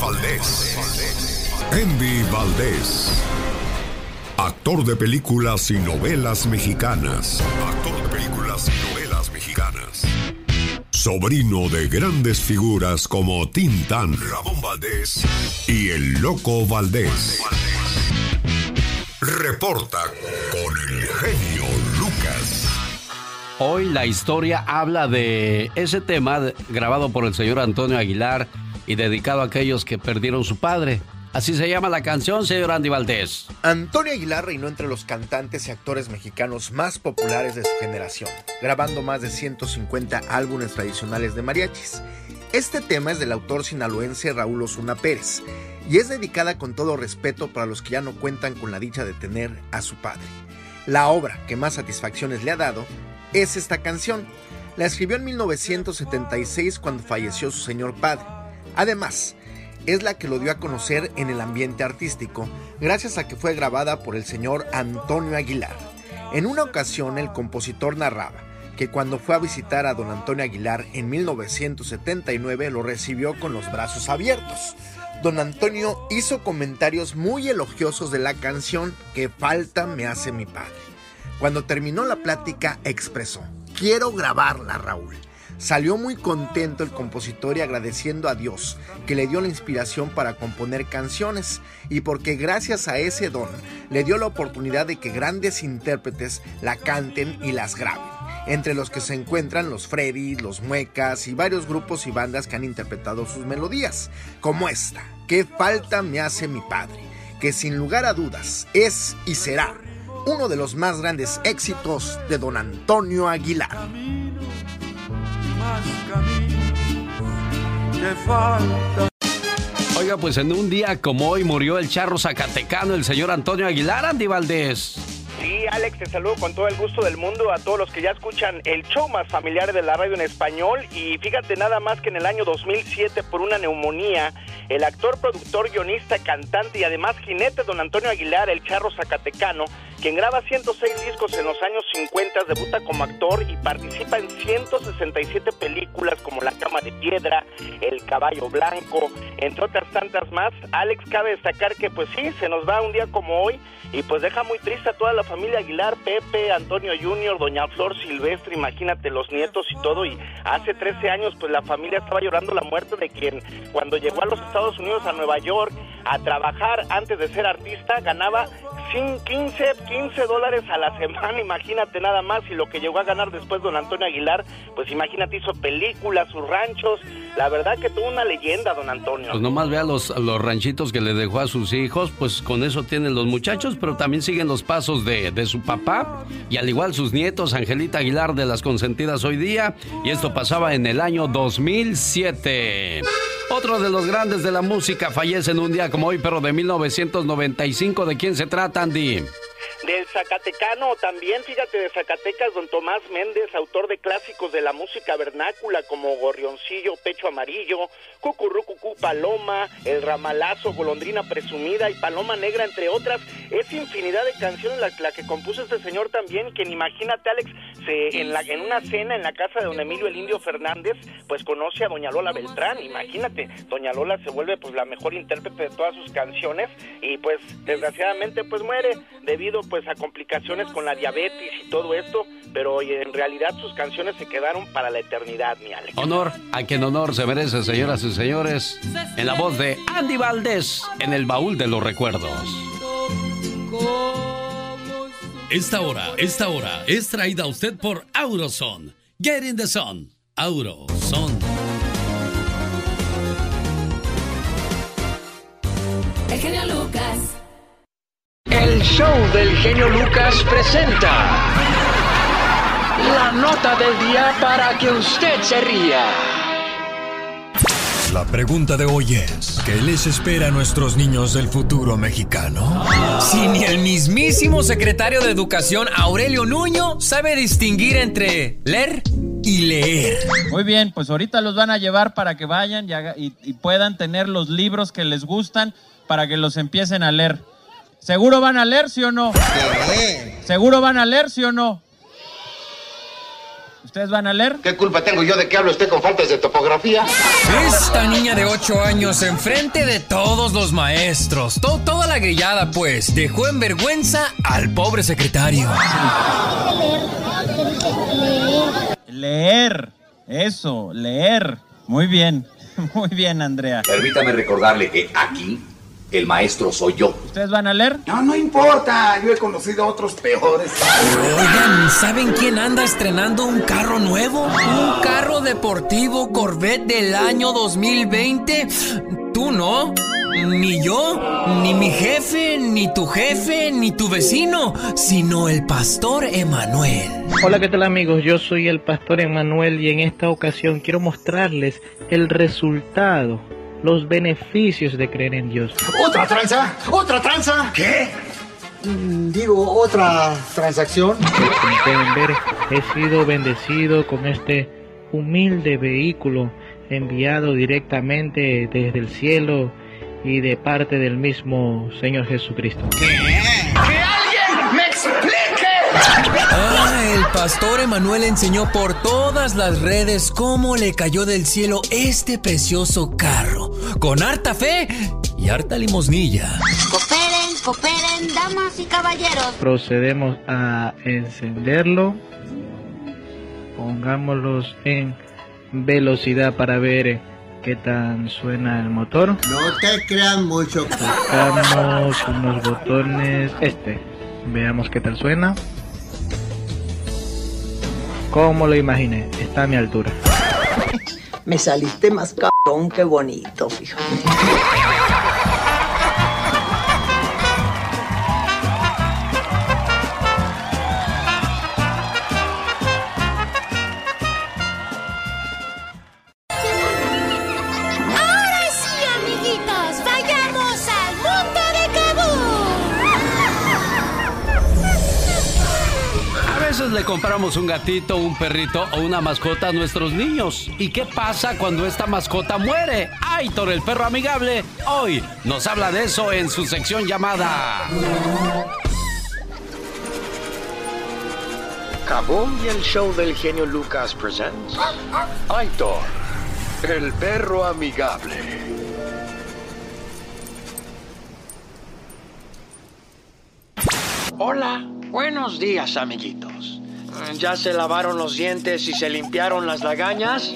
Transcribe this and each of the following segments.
Valdés. Andy Valdés. Actor de películas y novelas mexicanas. Actor de películas y novelas mexicanas. Sobrino de grandes figuras como Tintán, Ramón Valdés y el Loco Valdés. Reporta con el genio Lucas. Hoy la historia habla de ese tema grabado por el señor Antonio Aguilar y dedicado a aquellos que perdieron su padre. Así se llama la canción, señor Andy Valdés. Antonio Aguilar reinó entre los cantantes y actores mexicanos más populares de su generación, grabando más de 150 álbumes tradicionales de mariachis. Este tema es del autor sinaloense Raúl Osuna Pérez y es dedicada con todo respeto para los que ya no cuentan con la dicha de tener a su padre. La obra que más satisfacciones le ha dado es esta canción. La escribió en 1976 cuando falleció su señor padre. Además, es la que lo dio a conocer en el ambiente artístico, gracias a que fue grabada por el señor Antonio Aguilar. En una ocasión el compositor narraba que cuando fue a visitar a don Antonio Aguilar en 1979 lo recibió con los brazos abiertos. Don Antonio hizo comentarios muy elogiosos de la canción que falta me hace mi padre. Cuando terminó la plática expresó, quiero grabarla Raúl. Salió muy contento el compositor y agradeciendo a Dios que le dio la inspiración para componer canciones y porque gracias a ese don le dio la oportunidad de que grandes intérpretes la canten y las graben, entre los que se encuentran los Freddy, los Muecas y varios grupos y bandas que han interpretado sus melodías, como esta, ¿Qué falta me hace mi padre? que sin lugar a dudas es y será uno de los más grandes éxitos de don Antonio Aguilar. Oiga, pues en un día como hoy murió el charro zacatecano, el señor Antonio Aguilar, Andy Valdés. Sí, Alex, te saludo con todo el gusto del mundo a todos los que ya escuchan el show más familiar de la radio en español. Y fíjate nada más que en el año 2007, por una neumonía, el actor, productor, guionista, cantante y además jinete don Antonio Aguilar, el charro zacatecano, quien graba 106 discos en los años 50, debuta como actor y participa en 167 películas como La Cama de Piedra, El Caballo Blanco, entre otras tantas más. Alex, cabe destacar que pues sí, se nos va un día como hoy y pues deja muy triste a toda la familia Aguilar, Pepe, Antonio Junior, Doña Flor Silvestre, imagínate los nietos y todo. Y hace 13 años pues la familia estaba llorando la muerte de quien cuando llegó a los Estados Unidos, a Nueva York, a trabajar antes de ser artista, ganaba 15, 15 dólares a la semana, imagínate nada más, y lo que llegó a ganar después don Antonio Aguilar, pues imagínate, hizo películas, sus ranchos, la verdad que tuvo una leyenda don Antonio. Pues nomás vea los, los ranchitos que le dejó a sus hijos, pues con eso tienen los muchachos, pero también siguen los pasos de, de su papá, y al igual sus nietos, Angelita Aguilar de las consentidas hoy día, y esto pasaba en el año 2007. Otro de los grandes de la música fallece en un día como hoy, pero de 1995. ¿De quién se trata, Andy? Del Zacatecano también, fíjate, de Zacatecas, don Tomás Méndez, autor de clásicos de la música vernácula como Gorrioncillo, Pecho Amarillo, Cucurrucucú, Paloma, El Ramalazo, Golondrina Presumida y Paloma Negra, entre otras. Es infinidad de canciones la, la que compuso este señor también, quien imagínate, Alex, se, en, la, en una cena en la casa de don Emilio el Indio Fernández, pues conoce a doña Lola Beltrán, imagínate, doña Lola se vuelve pues la mejor intérprete de todas sus canciones y pues desgraciadamente pues muere debido pues a complicaciones con la diabetes y todo esto, pero en realidad sus canciones se quedaron para la eternidad, mi Alex. Honor a quien honor se merece, señoras y señores, en la voz de Andy Valdés en el baúl de los recuerdos. Esta hora, esta hora es traída a usted por Auroson. Get in the sun. Auroson. El genio Lucas. El show del genio Lucas presenta la nota del día para que usted se ría. La pregunta de hoy es, ¿qué les espera a nuestros niños del futuro mexicano? Si ni el mismísimo secretario de Educación, Aurelio Nuño, sabe distinguir entre leer y leer. Muy bien, pues ahorita los van a llevar para que vayan y, haga- y- y puedan tener los libros que les gustan para que los empiecen a leer. ¿Seguro van a leer, sí o no? ¿Seguro van a leer, sí o no? ¿Ustedes van a leer? ¿Qué culpa tengo yo de que hable usted con faltas de topografía? Esta niña de 8 años enfrente de todos los maestros, toda la grillada pues, dejó en vergüenza al pobre secretario. Leer, eso, leer. Muy bien, muy bien, Andrea. Permítame recordarle que aquí el maestro soy yo. ¿Ustedes van a leer? No, no importa. Yo he conocido a otros peores. Oigan, ¿saben quién anda estrenando un carro nuevo? Un carro deportivo Corvette del año 2020. ¿Tú no? Ni yo, ni mi jefe, ni tu jefe, ni tu vecino, sino el pastor Emanuel. Hola, ¿qué tal amigos? Yo soy el pastor Emanuel y en esta ocasión quiero mostrarles el resultado los beneficios de creer en Dios. ¿Otra tranza? ¿Otra tranza? ¿Qué? Mm, digo, otra transacción. Como pueden ver, he sido bendecido con este humilde vehículo enviado directamente desde el cielo y de parte del mismo Señor Jesucristo. Ah, el pastor Emanuel enseñó por todas las redes cómo le cayó del cielo este precioso carro, con harta fe y harta limosnilla. Cooperen, cooperen, damas y caballeros. Procedemos a encenderlo. Pongámoslos en velocidad para ver qué tan suena el motor. No te crean mucho. Buscamos unos botones. Este. Veamos qué tal suena. Como lo imaginé, está a mi altura. Me saliste más cabrón que bonito, fíjate. Compramos un gatito, un perrito o una mascota a nuestros niños. ¿Y qué pasa cuando esta mascota muere? Aitor, el perro amigable, hoy nos habla de eso en su sección llamada... Kaboom y el show del genio Lucas presents Aitor, el perro amigable. Hola, buenos días amiguitos. ¿Ya se lavaron los dientes y se limpiaron las lagañas?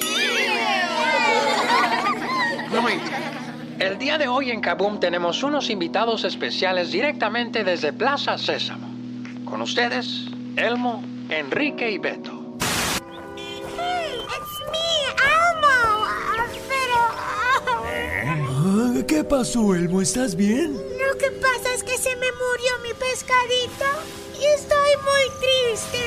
El día de hoy en Kaboom tenemos unos invitados especiales directamente desde Plaza Sésamo. Con ustedes, Elmo, Enrique y Beto. ¿Qué pasó, Elmo? ¿Estás bien? Lo que pasa es que se me murió mi pescadito estoy muy triste.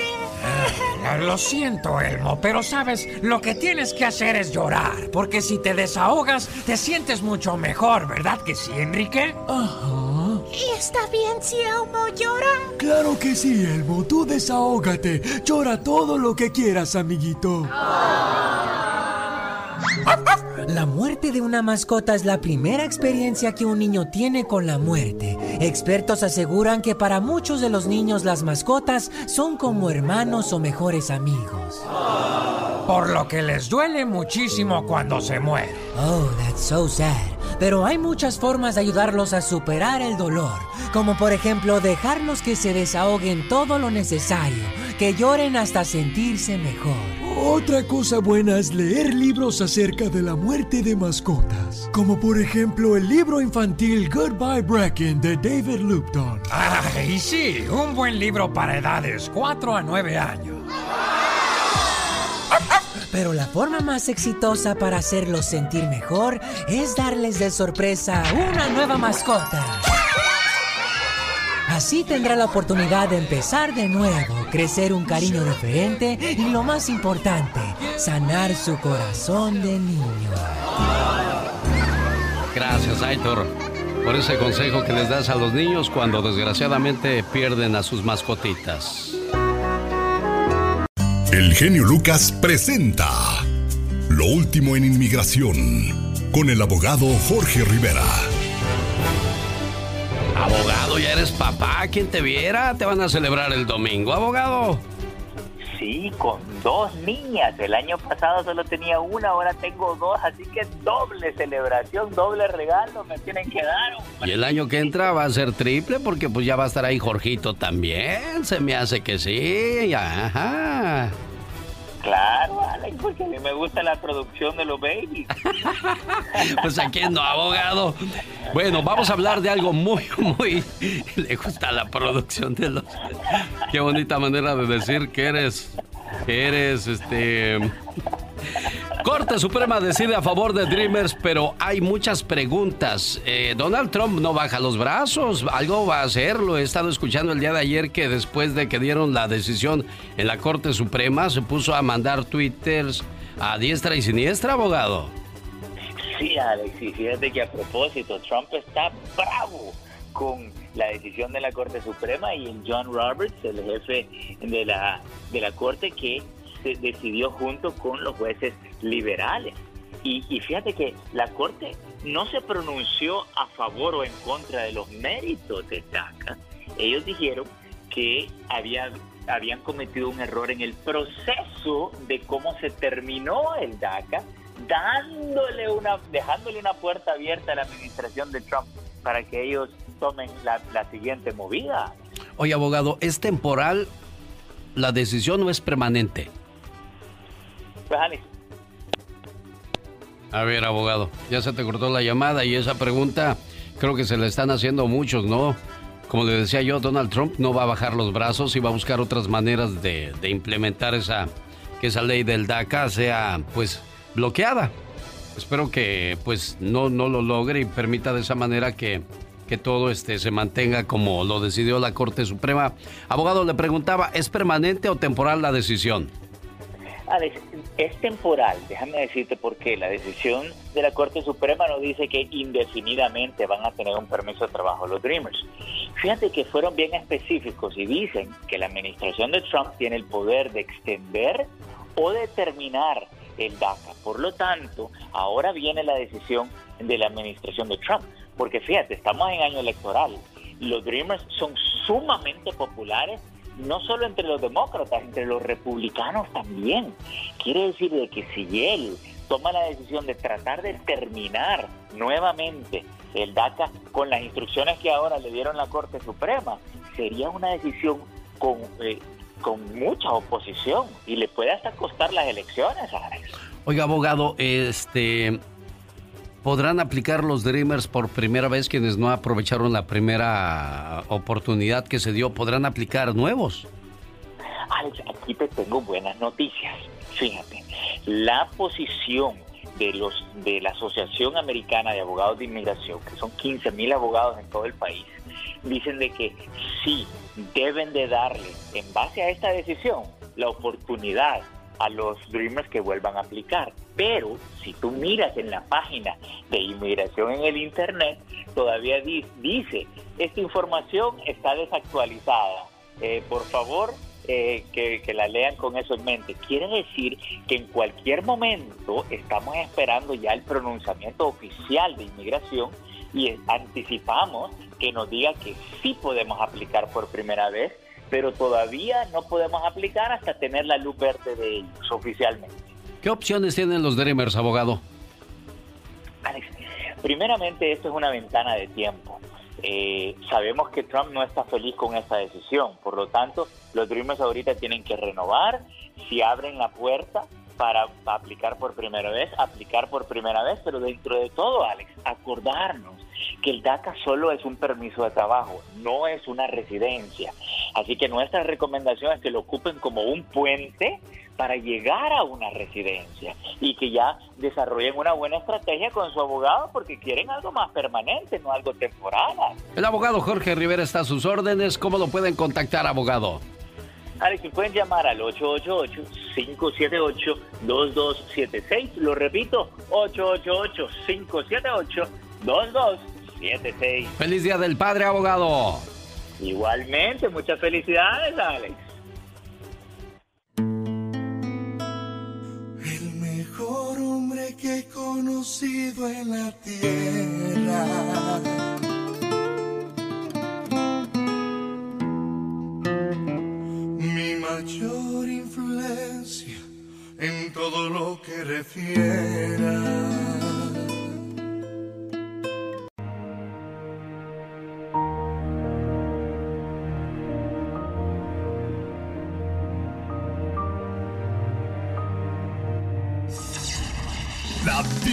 Ah, lo siento, Elmo, pero sabes, lo que tienes que hacer es llorar, porque si te desahogas, te sientes mucho mejor, ¿verdad que sí, Enrique? Ajá. ¿Y está bien si Elmo llora? Claro que sí, Elmo, tú desahógate. Llora todo lo que quieras, amiguito. La muerte de una mascota es la primera experiencia que un niño tiene con la muerte. Expertos aseguran que para muchos de los niños las mascotas son como hermanos o mejores amigos. Por lo que les duele muchísimo cuando se muere. Oh, that's so sad. Pero hay muchas formas de ayudarlos a superar el dolor, como por ejemplo dejarlos que se desahoguen todo lo necesario, que lloren hasta sentirse mejor. Otra cosa buena es leer libros acerca de la muerte de mascotas, como por ejemplo el libro infantil Goodbye Bracken de David Lupton. Ay, sí, un buen libro para edades 4 a 9 años. Pero la forma más exitosa para hacerlos sentir mejor es darles de sorpresa una nueva mascota. Así tendrá la oportunidad de empezar de nuevo, crecer un cariño diferente y lo más importante, sanar su corazón de niño. Gracias, Aitor, por ese consejo que les das a los niños cuando desgraciadamente pierden a sus mascotitas. El genio Lucas presenta Lo último en inmigración con el abogado Jorge Rivera. Abogado, ya eres papá. Quien te viera, te van a celebrar el domingo, abogado. Sí, con dos niñas. El año pasado solo tenía una, ahora tengo dos, así que doble celebración, doble regalo me tienen que dar. Y el año que entra va a ser triple porque pues ya va a estar ahí Jorgito también. Se me hace que sí. Ajá. Claro, Alex, porque me gusta la producción de los babies. pues aquí no, abogado. Bueno, vamos a hablar de algo muy, muy... Le gusta la producción de los... Qué bonita manera de decir que eres... Que eres, este... Corte Suprema decide a favor de Dreamers, pero hay muchas preguntas. Eh, Donald Trump no baja los brazos, algo va a hacer. Lo he estado escuchando el día de ayer que después de que dieron la decisión en la Corte Suprema se puso a mandar twitters a diestra y siniestra, abogado. Sí, Alex, y fíjate que a propósito, Trump está bravo con la decisión de la Corte Suprema y el John Roberts, el jefe de la, de la Corte, que decidió junto con los jueces liberales. Y, fíjate que la Corte no se pronunció a favor o en contra de los méritos de DACA. Ellos dijeron que había, habían cometido un error en el proceso de cómo se terminó el DACA, dándole una, dejándole una puerta abierta a la administración de Trump para que ellos tomen la, la siguiente movida. Oye, abogado, ¿es temporal? ¿La decisión no es permanente? Pues, a ver, abogado, ya se te cortó la llamada y esa pregunta creo que se le están haciendo muchos, ¿no? Como le decía yo, Donald Trump no va a bajar los brazos y va a buscar otras maneras de, implementar esa, que esa ley del DACA sea, pues, bloqueada. Espero que, pues, no, no lo logre y permita de esa manera que, que todo este se mantenga como lo decidió la Corte Suprema. Abogado, le preguntaba, ¿es permanente o temporal la decisión? Alex, es temporal, déjame decirte por qué. La decisión de la Corte Suprema no dice que indefinidamente van a tener un permiso de trabajo los Dreamers. Fíjate que fueron bien específicos y dicen que la administración de Trump tiene el poder de extender o determinar el DACA. Por lo tanto, ahora viene la decisión de la administración de Trump. Porque fíjate, estamos en año electoral. Los Dreamers son sumamente populares no solo entre los demócratas, entre los republicanos también. Quiere decir de que si él toma la decisión de tratar de terminar nuevamente el DACA con las instrucciones que ahora le dieron la Corte Suprema, sería una decisión con, eh, con mucha oposición y le puede hasta costar las elecciones, Alex. Oiga, abogado, este ¿Podrán aplicar los Dreamers por primera vez quienes no aprovecharon la primera oportunidad que se dio? ¿Podrán aplicar nuevos? Alex, aquí te tengo buenas noticias. Fíjate, la posición de los de la Asociación Americana de Abogados de Inmigración, que son 15 mil abogados en todo el país, dicen de que sí deben de darle, en base a esta decisión, la oportunidad a los Dreamers que vuelvan a aplicar. Pero si tú miras en la página de inmigración en el Internet, todavía dice, esta información está desactualizada. Eh, por favor, eh, que, que, la lean con eso en mente. Quiere decir que en cualquier momento estamos esperando ya el pronunciamiento oficial de inmigración y anticipamos que nos diga que sí podemos aplicar por primera vez pero todavía no podemos aplicar hasta tener la luz verde de ellos oficialmente. ¿Qué opciones tienen los Dreamers, abogado? Alex, primeramente esto es una ventana de tiempo. Eh, sabemos que Trump no está feliz con esta decisión, por lo tanto, los Dreamers ahorita tienen que renovar, si abren la puerta para aplicar por primera vez, aplicar por primera vez, pero dentro de todo, Alex, acordarnos que el DACA solo es un permiso de trabajo, no es una residencia. Así que nuestra recomendación es que lo ocupen como un puente para llegar a una residencia y que ya desarrollen una buena estrategia con su abogado porque quieren algo más permanente, no algo temporal. El abogado Jorge Rivera está a sus órdenes. ¿Cómo lo pueden contactar, abogado? Alex, pueden llamar al 888-578-2276. Lo repito, 888-578-2276. Feliz Día del Padre, abogado. Igualmente, muchas felicidades, Alex. El mejor hombre que he conocido en la tierra. Mi mayor influencia todo lo que refiera.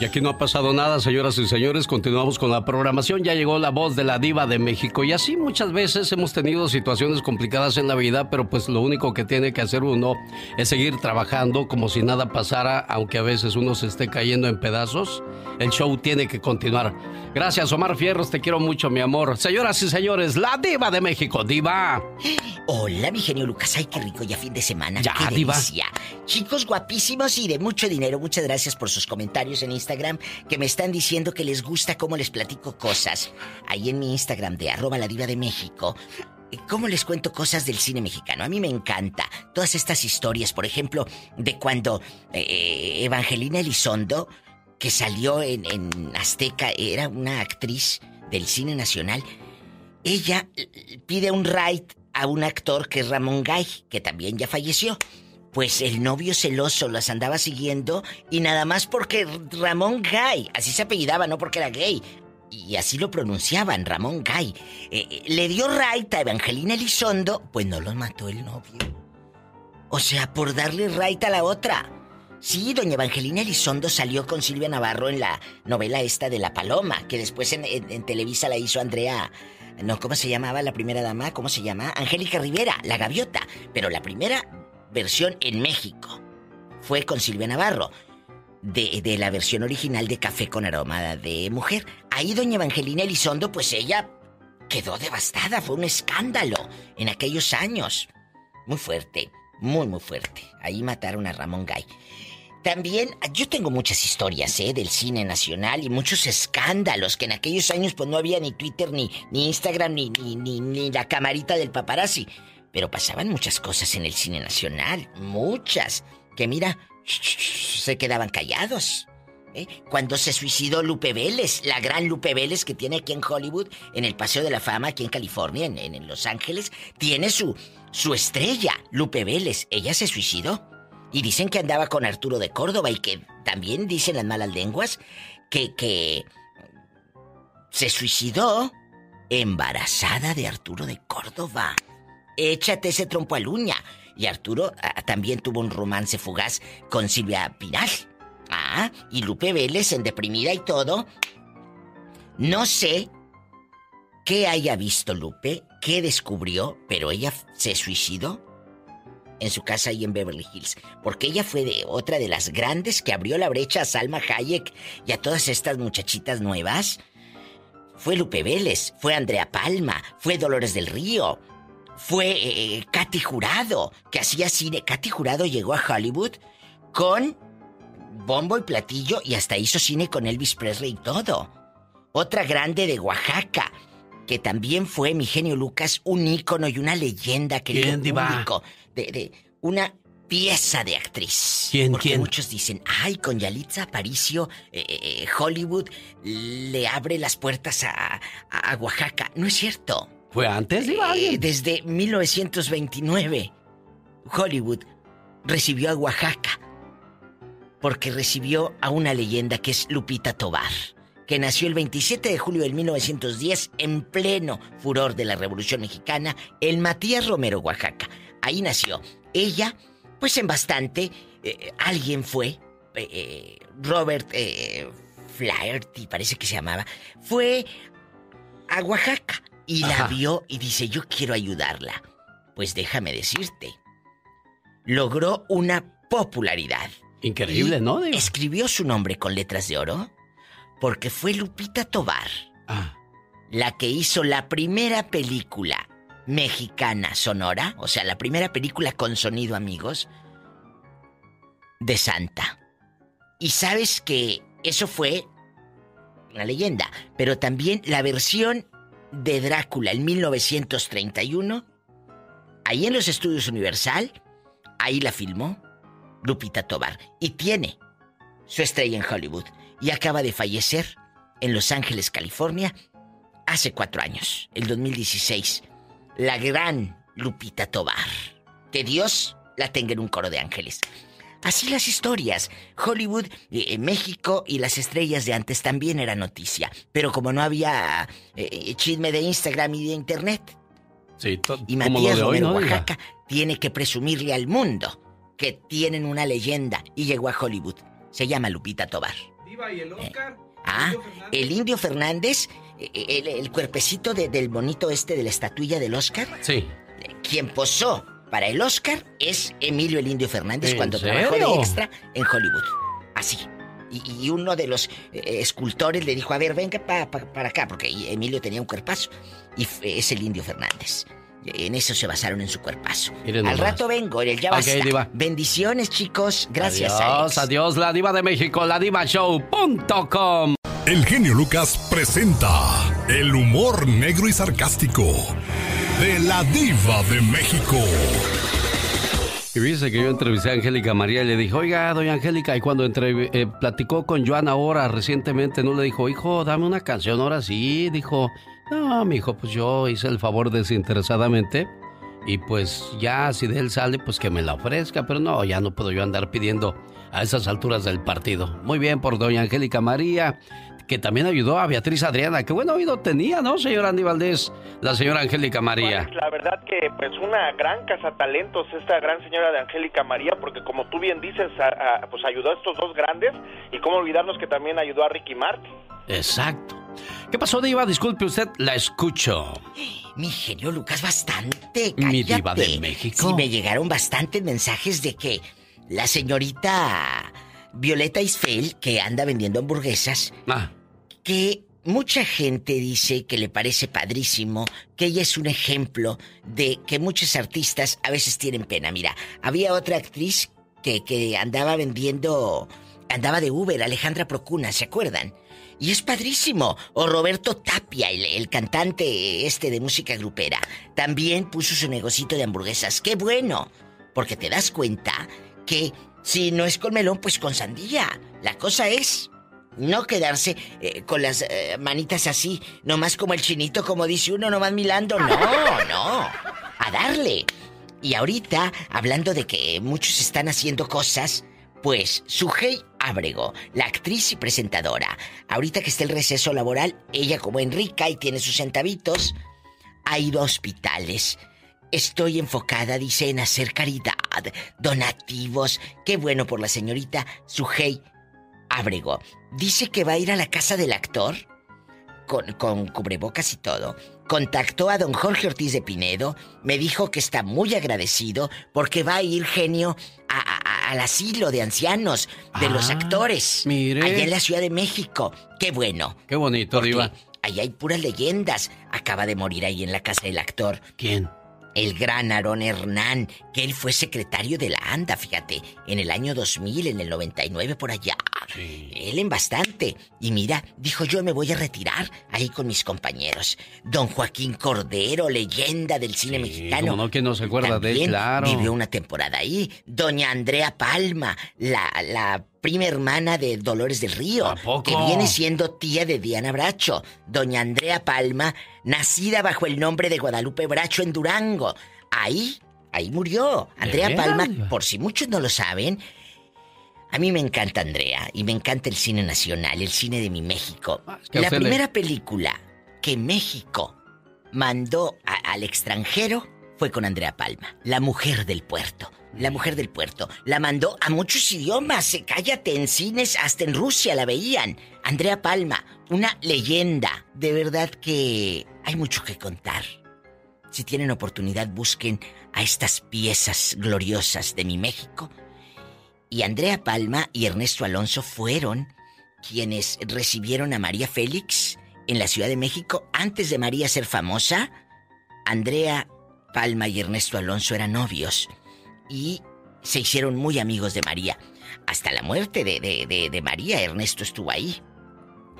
Y aquí no ha pasado nada, señoras y señores. Continuamos con la programación. Ya llegó la voz de la diva de México. Y así muchas veces hemos tenido situaciones complicadas en la vida, pero pues lo único que tiene que hacer uno es seguir trabajando como si nada pasara, aunque a veces uno se esté cayendo en pedazos. El show tiene que continuar. Gracias, Omar Fierros. Te quiero mucho, mi amor. Señoras y señores, la diva de México, diva. Hola, mi genio Lucas. Ay, qué rico, ya fin de semana. Ya, qué diva. delicia. Chicos guapísimos y de mucho dinero. Muchas gracias por sus comentarios en Instagram que me están diciendo que les gusta cómo les platico cosas. Ahí en mi Instagram de arroba la diva de México. ¿Cómo les cuento cosas del cine mexicano? A mí me encanta. Todas estas historias, por ejemplo, de cuando eh, Evangelina Elizondo, que salió en, en Azteca, era una actriz del cine nacional, ella eh, pide un ride a un actor que es Ramón Gay, que también ya falleció. Pues el novio celoso las andaba siguiendo y nada más porque Ramón Gay, así se apellidaba, no porque era gay. Y así lo pronunciaban, Ramón Gay. eh, eh, le dio right a Evangelina Elizondo, pues no lo mató el novio. O sea, por darle right a la otra. Sí, doña Evangelina Elizondo salió con Silvia Navarro en la novela esta de La Paloma, que después en, en- en Televisa la hizo Andrea. No, ¿cómo se llamaba la primera dama? ¿Cómo se llama? Angélica Rivera, la gaviota. Pero la primera versión en México fue con Silvia Navarro. De, de la versión original de Café con aroma de mujer. Ahí doña Evangelina Elizondo, pues ella quedó devastada. Fue un escándalo en aquellos años. Muy fuerte, muy, muy fuerte. Ahí mataron a Ramón Gay. También, yo tengo muchas historias, ¿eh? Del cine nacional y muchos escándalos que en aquellos años pues no había ni Twitter, ni, ni Instagram, ni, ni, ni, ni la camarita del paparazzi. Pero pasaban muchas cosas en el cine nacional, muchas, que mira, se quedaban callados. ¿eh? Cuando se suicidó Lupe Vélez, la gran Lupe Vélez que tiene aquí en Hollywood, en el Paseo de la Fama, aquí en California, en, en- Los Ángeles, tiene su, su estrella, Lupe Vélez. Ella se suicidó. Y dicen que andaba con Arturo de Córdoba y que también dicen las malas lenguas que, que se suicidó embarazada de Arturo de Córdoba. Échate ese trompo a uña. Y Arturo ah, también tuvo un romance fugaz con Silvia Pinal. Ah, y Lupe Vélez en deprimida y todo. No sé qué haya visto Lupe, qué descubrió, pero ella se suicidó en su casa ahí en Beverly Hills, porque ella fue de otra de las grandes que abrió la brecha a Salma Hayek y a todas estas muchachitas nuevas. Fue Lupe Vélez, fue Andrea Palma, fue Dolores del Río, fue eh, Katy Jurado, que hacía cine. Katy Jurado llegó a Hollywood con bombo y platillo y hasta hizo cine con Elvis Presley y todo. Otra grande de Oaxaca, que también fue mi genio Lucas, un ícono y una leyenda que ¿Quién, diva? público de, de una pieza de actriz. ¿Quién, Porque quién? muchos dicen, ay, con Yalitza Aparicio, eh, eh, Hollywood le abre las puertas a, a- a Oaxaca. No es cierto. ¿Fue antes, diva? Eh, desde 1929, Hollywood recibió a Oaxaca porque recibió a una leyenda que es Lupita Tobar, que nació el 27 de julio de 1910 en pleno furor de la Revolución Mexicana en Matías Romero, Oaxaca. Ahí nació. Ella, pues en bastante, eh, alguien fue, eh, eh, Robert eh, Flaherty, parece que se llamaba, fue a Oaxaca y la vio y dice, yo quiero ayudarla. Pues déjame decirte, logró una popularidad. Increíble, Y ¿no? Escribió su nombre con letras de oro porque fue Lupita Tobar Ah. la que hizo la primera película mexicana sonora, o sea, la primera película con sonido, amigos, de Santa. Y sabes que eso fue una leyenda, pero también la versión de Drácula en 1931, ahí en los estudios Universal, Ahí la filmó Lupita Tobar y tiene su estrella en Hollywood y acaba de fallecer en Los Ángeles, California, hace cuatro años, el 2016. La gran Lupita Tobar. Que Dios la tenga en un coro de ángeles. Así las historias. Hollywood, eh, México y las estrellas de antes también era noticia. Pero como no había eh, chisme de Instagram y de Internet. Sí, y como Matías lo de hoy, Romero. Oaxaca, tiene que presumirle al mundo que tienen una leyenda y llegó a Hollywood. Se llama Lupita Tobar. Diva, ¿y el Oscar? Ah, el Indio Fernández, eh, el, el cuerpecito de- del bonito este de la estatuilla del Oscar. Sí. Quien posó para el Oscar es Emilio el Indio Fernández ¿En cuando serio? trabajó de extra en Hollywood. Así. Y, y uno de los eh, escultores le dijo, a ver, venga pa- pa- para acá, porque Emilio tenía un cuerpazo. Y es el Indio Fernández. En eso se basaron en su cuerpazo. Al rato vengo, en el ya Ok, basta. diva. Bendiciones, chicos. Gracias, Adiós, Alex. adiós, la diva de México, la divashow.com. El genio Lucas presenta el humor negro y sarcástico de la diva de México. Y dice que yo entrevisté a Angélica María y le dije, oiga, doña Angélica, y cuando entre- eh, platicó con Joana ahora recientemente, ¿no le dijo, hijo, dame una canción ahora sí? Dijo, no, mi hijo, pues yo hice el favor desinteresadamente. Y pues ya, si de él sale, pues que me la ofrezca. Pero no, ya no puedo yo andar pidiendo a esas alturas del partido. Muy bien por doña Angélica María, que también ayudó a Beatriz Adriana. Qué buen oído tenía, ¿no, señor Andy Valdés? La señora Angélica María. Pues, la verdad que pues una gran cazatalentos esta gran señora de Angélica María porque como tú bien dices a- a- pues ayudó a estos dos grandes y cómo olvidarnos que también ayudó a Ricky Martin. Exacto. ¿Qué pasó, Diva? Disculpe usted, la escucho. Mi genio Lucas, bastante. Mi diva cállate. de México. Sí, me llegaron bastantes mensajes de que la señorita Violeta Isfel, que anda vendiendo hamburguesas, Ah. Que mucha gente dice que le parece padrísimo, que ella es un ejemplo de que muchos artistas a veces tienen pena. Mira, había otra actriz que, que andaba vendiendo, andaba de Uber, Alejandra Procuna, ¿se acuerdan? Y es padrísimo. O Roberto Tapia, el, el cantante este de música grupera, también puso su negocito de hamburguesas. ¡Qué bueno! Porque te das cuenta que si no es con melón, pues con sandía. La cosa es no quedarse eh, con las eh, manitas así, nomás como el chinito, como dice uno, nomás milando. No, no. A darle. Y ahorita, hablando de que muchos están haciendo cosas, pues Sujei Ábrego, la actriz y presentadora, ahorita que está el receso laboral, ella como Enrica y tiene sus centavitos, ha ido a hospitales. Estoy enfocada, dice, en hacer caridad, donativos. Qué bueno por la señorita Sujei Ábrego. Dice que va a ir a la casa del actor con, con cubrebocas y todo. Contactó a don Jorge Ortiz de Pinedo, me dijo que está muy agradecido porque va a ir genio a- a- a- al asilo de ancianos de los Ah, actores. mire. Allá en la Ciudad de México. Qué bueno. Qué bonito, Diva. Allá hay puras leyendas. Acaba de morir ahí en la casa del actor. ¿Quién? El gran Aarón Hernán, que él fue secretario de la ANDA, fíjate, en el año 2000, en el 99 por allá. Él en bastante. Y mira, dijo yo me voy a retirar ahí con mis compañeros. Don Joaquín Cordero, leyenda del cine mexicano. como no, ¿quién no se acuerda de él? Claro. Vivió una temporada ahí. Doña Andrea Palma, la, la prima hermana de Dolores del Río, que viene siendo tía de Diana Bracho. Doña Andrea Palma, nacida bajo el nombre de Guadalupe Bracho en Durango. Ahí, ahí murió. Andrea Palma, por si muchos no lo saben, a mí me encanta Andrea y me encanta el cine nacional, el cine de mi México. Ah, que la le- primera película que México mandó a- al extranjero fue con Andrea Palma, La Mujer del Puerto. La Mujer del Puerto. La mandó a muchos idiomas. Cállate, en cines, hasta en Rusia la veían. Andrea Palma, una leyenda. De verdad que hay mucho que contar. Si tienen oportunidad, busquen a estas piezas gloriosas de mi México. Y Andrea Palma y Ernesto Alonso fueron quienes recibieron a María Félix en la Ciudad de México antes de María ser famosa. Andrea Palma y Ernesto Alonso eran novios y se hicieron muy amigos de María. Hasta la muerte de, de- de- de María, Ernesto estuvo ahí.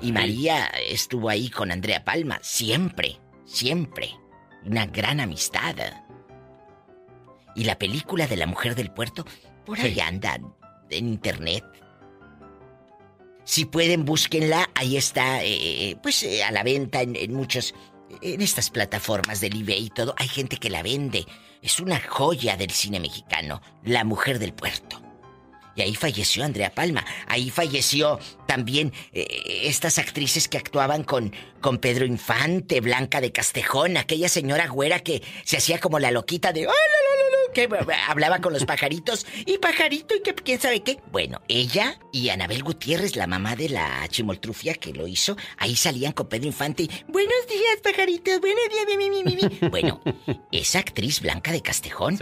Y María estuvo ahí con Andrea Palma, siempre, siempre. Una gran amistad. Y la película de la mujer del puerto, por ahí anda en internet. Si pueden, búsquenla. Ahí está, eh, pues eh, a la venta en, en muchos. En estas plataformas del eBay y todo. Hay gente que la vende. Es una joya del cine mexicano. La mujer del puerto. Y ahí falleció Andrea Palma. Ahí falleció también eh, estas actrices que actuaban con, con Pedro Infante, Blanca de Castejón, aquella señora güera que se hacía como la loquita de... "Ay, la, la, la, la", que hablaba con los pajaritos y pajarito y que quién sabe qué. Bueno, ella y Anabel Gutiérrez, la mamá de la chimoltrufia que lo hizo, ahí salían con Pedro Infante y buenos días pajaritos, buenos días, mi, mi, mi, mi, mi". Bueno, esa actriz Blanca de Castejón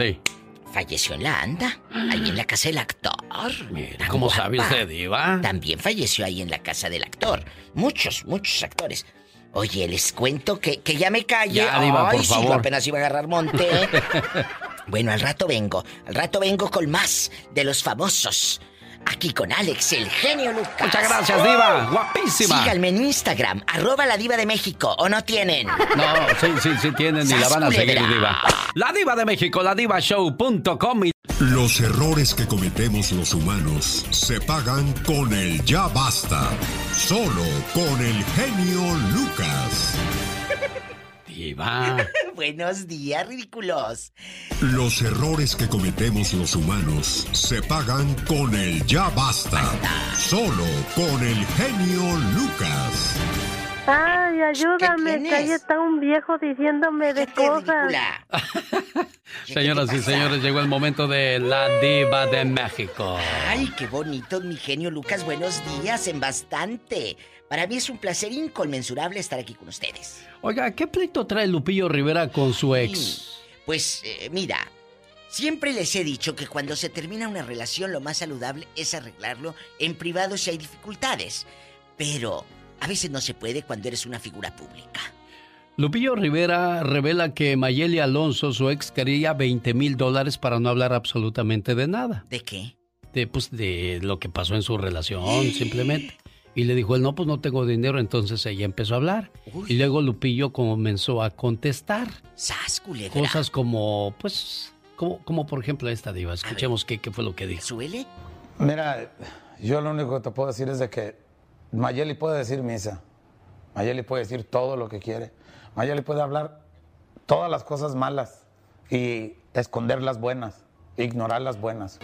falleció en la anda, ahí en la casa del actor. Tan ¿cómo sabe usted, Diva? También falleció ahí en la casa del actor. Muchos, muchos actores. Oye, les cuento que, que ya me calle. Ya, Diva, Ay, por sí, yo favor. apenas iba a agarrar monte. bueno, al rato vengo. Al rato vengo con más de los famosos. Aquí con Alex, el genio Lucas. Muchas gracias, Diva. Guapísima. Síganme en Instagram, arroba la diva de México. ¿O no tienen? No, sí, sí, sí tienen y la van a ¡Sas, seguir! Diva. La Diva de México, la divashow.com y Los errores que cometemos los humanos se pagan con el ya basta. Solo con el genio Lucas. Diva. Buenos días, ridículos. Los errores que cometemos los humanos se pagan con el ya basta. Solo con el genio Lucas. Ay, ayúdame, que ahí está un viejo diciéndome de cosas. Señoras y señores, llegó el momento de la Diva de México. Ay, qué bonito, mi genio Lucas. Buenos días, en bastante. Para mí es un placer inconmensurable estar aquí con ustedes. Oiga, ¿qué pleito trae Lupillo Rivera con su ex? Pues, eh, mira, siempre les he dicho que cuando se termina una relación lo más saludable es arreglarlo en privado si hay dificultades. Pero a veces no se puede cuando eres una figura pública. Lupillo Rivera revela que Mayeli Alonso, su ex, quería 20 mil dólares para no hablar absolutamente de nada. ¿De qué? De, pues, de lo que pasó en su relación, simplemente. Y le dijo él, no, pues no tengo dinero. Entonces ella empezó a hablar. Y luego Lupillo comenzó a contestar. ¡Sas, culebra! Cosas como, pues, como, como por ejemplo esta diva. Escuchemos qué, qué fue lo que dijo. ¿Suele? Mira, yo lo único que te puedo decir es de que Mayeli puede decir misa. Mayeli puede decir todo lo que quiere. Mayeli puede hablar todas las cosas malas y esconder las buenas, ignorar las buenas.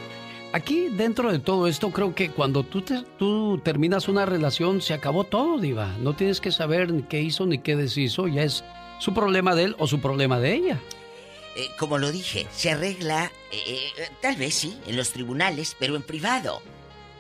Aquí, dentro de todo esto, creo que cuando tú, te- tú terminas una relación, se acabó todo, Diva. No tienes que saber ni qué hizo ni qué deshizo. Ya es su problema de él o su problema de ella. Eh, como lo dije, se arregla, eh, eh, tal vez sí, en los tribunales, pero en privado.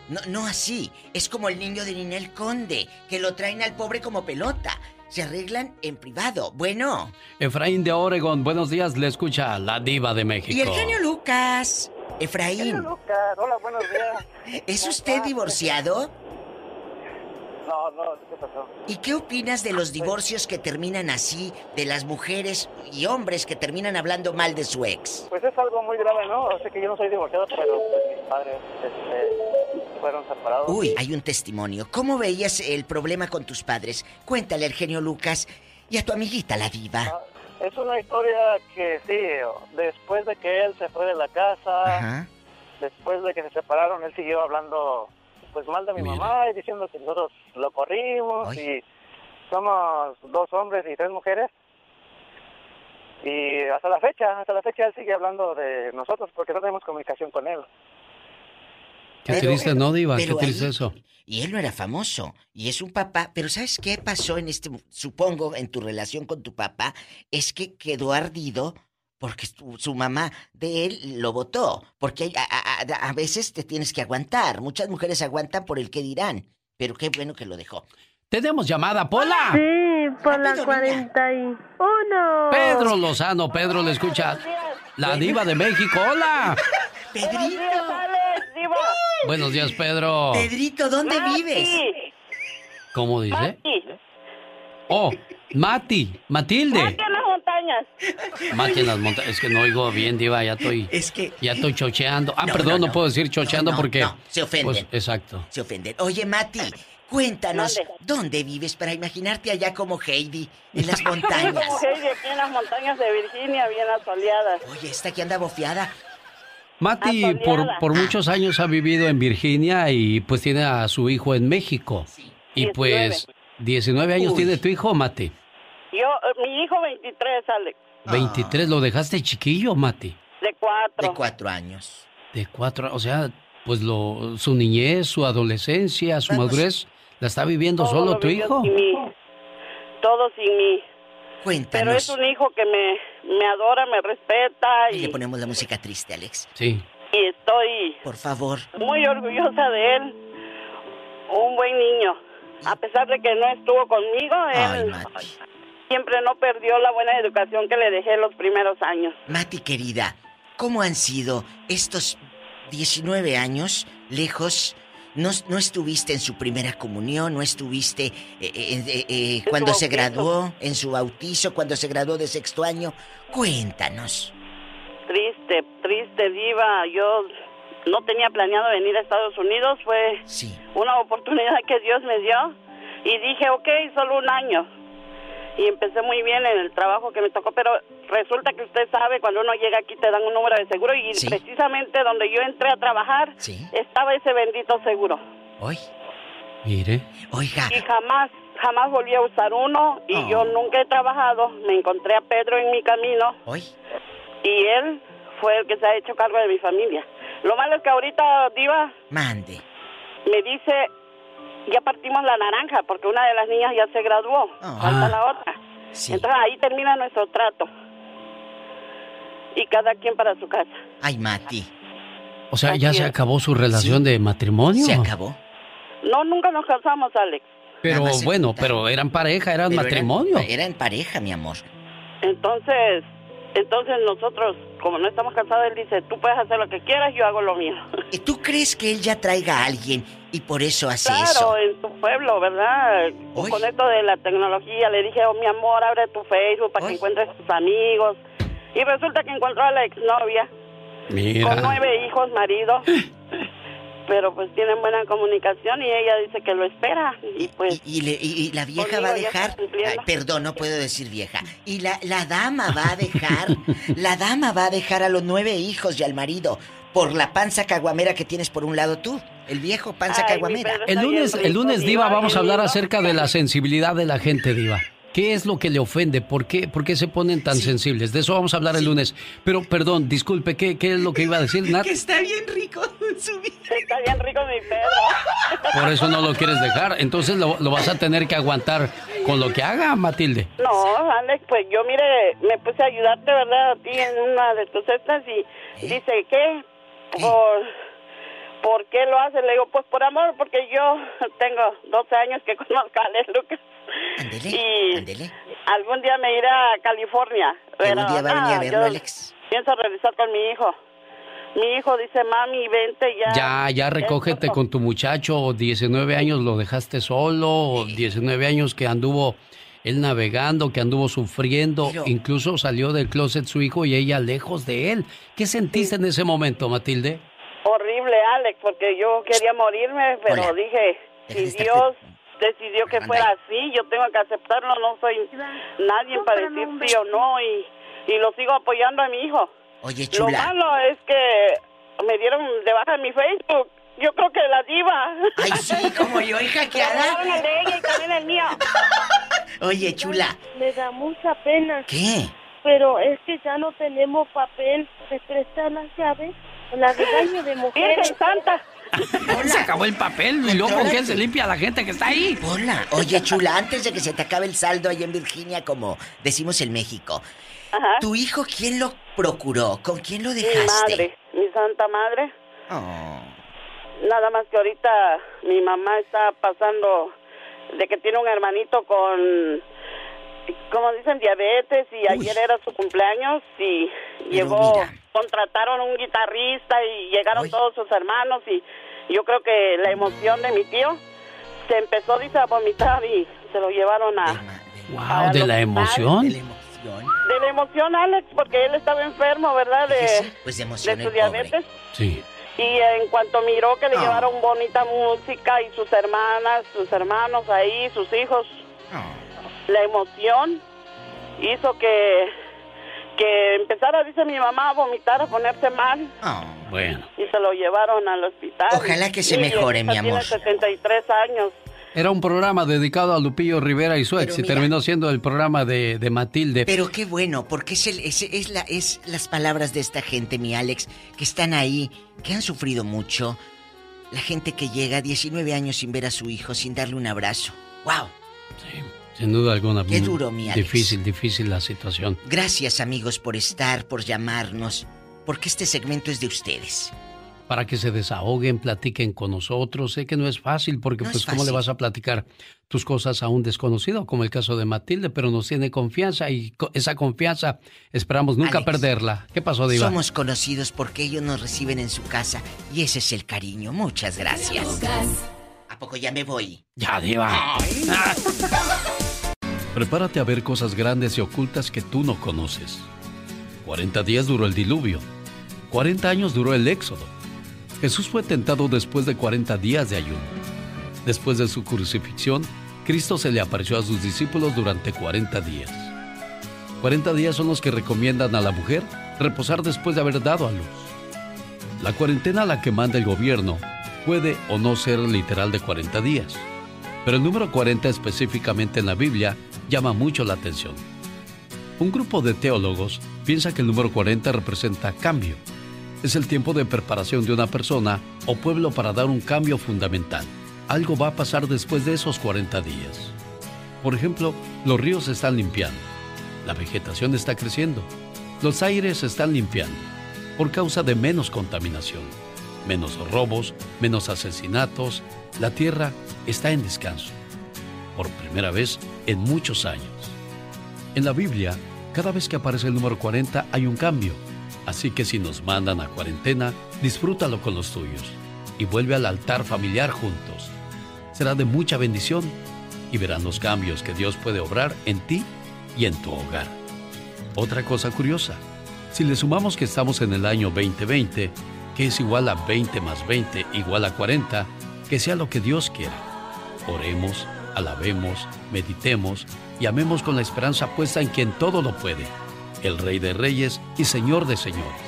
No, no así. Es como el niño de Ninel Conde, que lo traen al pobre como pelota. Se arreglan en privado. Bueno. Efraín de Oregon, buenos días, le escucha la Diva de México. Y el genio Lucas. Efraín, Lucas, hola, buenos días. ¿es usted divorciado? No, no, ¿qué pasó? ¿Y qué opinas de los divorcios que terminan así, de las mujeres y hombres que terminan hablando mal de su ex? Pues es algo muy grave, ¿no? Sé que yo no soy divorciado, pero pues, mis padres este, fueron separados. Uy, hay un testimonio. ¿Cómo veías el problema con tus padres? Cuéntale al genio Lucas y a tu amiguita la diva. Es una historia que sí, después de que él se fue de la casa, Ajá. después de que se separaron, él siguió hablando pues mal de mi mamá y diciendo que nosotros lo corrimos y somos dos hombres y tres mujeres. Y hasta la fecha, hasta la fecha él sigue hablando de nosotros porque no tenemos comunicación con él. Qué triste, ¿no, Diva? Qué pero triste ahí- eso. Y él no era famoso. Y es un papá. Pero ¿sabes qué pasó en este... Supongo, en tu relación con tu papá? Es que quedó ardido porque su, su mamá de él lo votó. Porque a, a- a- a veces te tienes que aguantar. Muchas mujeres aguantan por el que dirán. Pero qué bueno que lo dejó. Tenemos llamada, Pola. Sí, por la 41. Pedro Lozano, Pedro le escucha la Diva de México. ¡Hola! Pedrito. Buenos días, Pedro. Pedrito, ¿dónde vives? ¿Cómo dice? Oh, Mati, Matilde. Aquí en las montañas. Mati en las montañas. Es que no oigo bien, Diva, ya estoy. Es que. Ya estoy chocheando. Ah, No, perdón, no, no, puedo decir chocheando No, no, porque. no, se ofenden. Pues, exacto. Se ofenden. Oye, Mati, cuéntanos. ¿dónde vives para imaginarte allá como Heidi en las montañas? como Heidi aquí en las montañas de Virginia, bien asoleadas. Oye, esta que anda bofeada. Mati por, por muchos años ha vivido en Virginia y pues tiene a su hijo en México. Y pues 19 años Uy. tiene tu hijo, Mati. Yo, eh, mi hijo 23, Alex, 23, lo dejaste chiquillo, Mati. de cuatro. De cuatro años. De cuatro, o sea, pues lo, su niñez, su adolescencia, su Vamos. madurez, la está viviendo Todo solo lo tu hijo. sin mí. Todo sin mí. Pero Cuéntanos. es un hijo que me, me adora, me respeta Y y, le ponemos la música triste, Alex. Sí. y estoy Por favor. muy orgullosa de él. Un buen niño. A pesar de que no estuvo conmigo, Ay, él Mati. siempre no perdió la buena educación que le dejé los primeros años. Mati, querida, ¿cómo han sido estos 19 años lejos? No, no estuviste en su primera comunión, no estuviste eh, eh, eh, eh, cuando se graduó, en su bautizo, cuando se graduó de sexto año. Cuéntanos. Triste, triste, diva. Yo no tenía planeado venir a Estados Unidos. Fue Sí. una oportunidad que Dios me dio. Y dije, ok, solo un año. Y empecé muy bien en el trabajo que me tocó, pero resulta que usted sabe, cuando uno llega aquí te dan un número de seguro y Sí. precisamente donde yo entré a trabajar Sí. estaba ese bendito seguro. Hoy. Mire. Oiga. Y jamás, jamás volví a usar uno y Oh. yo nunca he trabajado. Me encontré a Pedro en mi camino Hoy. y él fue el que se ha hecho cargo de mi familia. Lo malo es que ahorita, Diva, Mande. me dice, ya partimos la naranja porque una de las niñas ya se graduó, falta la otra. Sí. Entonces ahí termina nuestro trato. Y cada quien para su casa. Ay, Mati. O sea, ya se acabó su relación de matrimonio. Se acabó. No, nunca nos casamos, Alex. Pero bueno, juntaron. pero eran pareja, eran Pero matrimonio. Era, era en pareja, mi amor. Entonces, entonces nosotros, como no estamos casados, él dice, tú puedes hacer lo que quieras, yo hago lo mío. ¿Y ¿Tú crees que él ya traiga a alguien y por eso hace Claro, eso? en tu pueblo, ¿verdad? Hoy. Con esto de la tecnología, le dije, oh, mi amor, abre tu Facebook para que encuentres tus amigos. Y resulta que encontró a la exnovia con Mira. nueve hijos, marido. Pero pues tienen buena comunicación y ella dice que lo espera. Y pues... Y, le- y- y la vieja va a dejar. Ay, perdón, no puedo decir vieja. Y la, la dama va a dejar. la dama va a dejar a los nueve hijos y al marido por la panza caguamera que tienes por un lado tú. El viejo panza caguamera. El lunes, el lunes, Diva, vamos a hablar acerca de la sensibilidad de la gente, Diva. ¿Qué es lo que le ofende? ¿Por qué, por qué se ponen tan sensibles? De eso vamos a hablar el lunes. Pero, perdón, disculpe, ¿qué, qué es lo que iba a decir, Nat? está bien rico su vida. Está bien rico mi Pedro. Por eso no lo quieres dejar. Entonces lo, lo vas a tener que aguantar con lo que haga, Matilde. No, Alex, pues yo mire, me puse a ayudarte, ¿verdad? A ti en una de tus cestas y dice, ¿qué? Por, ¿Por qué lo haces? Le digo, pues por amor, porque yo tengo 12 años que conozco a Alex Lucas. y algún día me iré a California. Algún pero día va a venir a verlo, yo Alex. Pienso regresar con mi hijo. Mi hijo dice, mami, vente ya. Ya, ya recógete con tu muchacho. 19 años lo dejaste solo. 19 años que anduvo él navegando, que anduvo sufriendo. Incluso salió del closet su hijo y ella lejos de él. ¿Qué sentiste en ese momento, Matilde? Horrible, Alex, porque yo quería morirme, pero Hola. dije, si Dios decidió que fuera así, yo tengo que aceptarlo, no soy nadie para decir sí o no, y, y lo sigo apoyando a mi hijo. Oye, Lo chula. malo es que me dieron de baja en mi Facebook. Yo creo que la diva. Ay, sí, como yo, el de ella y también el mío. Oye, chula. Me da mucha pena. ¿Qué? Pero es que ya no tenemos papel. ¿Me prestan las llaves? La de baño de mujeres. Virgen Santa. Se acabó el papel y luego ¿con qué se limpia la gente que está ahí? Hola. Oye, chula, antes de que se te acabe el saldo ahí en Virginia, como decimos en México, ¿tu hijo quién lo procuró? ¿Con quién lo Mi dejaste? madre, mi santa madre. Oh. Nada más que ahorita mi mamá está pasando de que tiene un hermanito con, como dicen, diabetes y ayer era su cumpleaños y llegó, contrataron un guitarrista y llegaron todos sus hermanos y yo creo que la emoción de mi tío se empezó, dice, a vomitar y se lo llevaron a... Wow, de la emoción. emoción? De la emoción, Alex, porque él estaba enfermo, ¿verdad? De, Pues de emoción de su pobre. diabetes. Sí. Y en cuanto miró que le Ah. llevaron bonita música y sus hermanas, sus hermanos ahí, sus hijos, Ah. La emoción hizo que, que empezara, dice mi mamá, a vomitar, a ponerse mal. Bueno. Y se lo llevaron al hospital. Ojalá que se Y mejore, mi amor. Tiene 73 años. Era un programa dedicado a Lupillo Rivera y su ex y terminó siendo el programa de, de Matilde. Pero qué bueno, porque es, el, es, es la, es las palabras de esta gente, mi Alex, que están ahí, que han sufrido mucho. La gente que llega 19 años sin ver a su hijo, sin darle un abrazo. ¡Wow! Sin duda alguna. Qué muy duro, mi Alex. Difícil, difícil la situación. Gracias, amigos, por estar, por llamarnos, porque este segmento es de ustedes. Para que se desahoguen, platiquen con nosotros. Sé que no es fácil porque No pues es cómo le fácil. vas a platicar tus cosas a un desconocido, como el caso de Matilde, pero nos tiene confianza y esa confianza esperamos nunca Alex, perderla. ¿Qué pasó, Diva? Somos conocidos porque ellos nos reciben en su casa y ese es el cariño. Muchas gracias. ¿A poco ya me voy? Ya, Diva. Prepárate a ver cosas grandes y ocultas que tú no conoces. 40 días duró el diluvio. 40 años duró el éxodo. Jesús fue tentado después de 40 días de ayuno. Después de su crucifixión, Cristo se le apareció a sus discípulos durante 40 días. 40 días son los que recomiendan a la mujer reposar después de haber dado a luz. La cuarentena a la que manda el gobierno puede o no ser literal de 40 días, pero el número 40 específicamente en la Biblia llama mucho la atención. Un grupo de teólogos piensa que el número 40 representa cambio. Es el tiempo de preparación de una persona o pueblo para dar un cambio fundamental. Algo va a pasar después de esos 40 días. Por ejemplo, los ríos se están limpiando, la vegetación está creciendo, los aires se están limpiando por causa de menos contaminación, menos robos, menos asesinatos, la tierra está en descanso. Por primera vez en muchos años. En la Biblia, cada vez que aparece el número 40 hay un cambio. Así que si nos mandan a cuarentena, disfrútalo con los tuyos y vuelve al altar familiar juntos. Será de mucha bendición y verán los cambios que Dios puede obrar en ti y en tu hogar. Otra cosa curiosa, si le sumamos que estamos en el año 2020, que es igual a 20 más 20 igual a 40, que sea lo que Dios quiera. Oremos, alabemos, meditemos y amemos con la esperanza puesta en quien todo lo puede, el Rey de Reyes y Señor de Señores.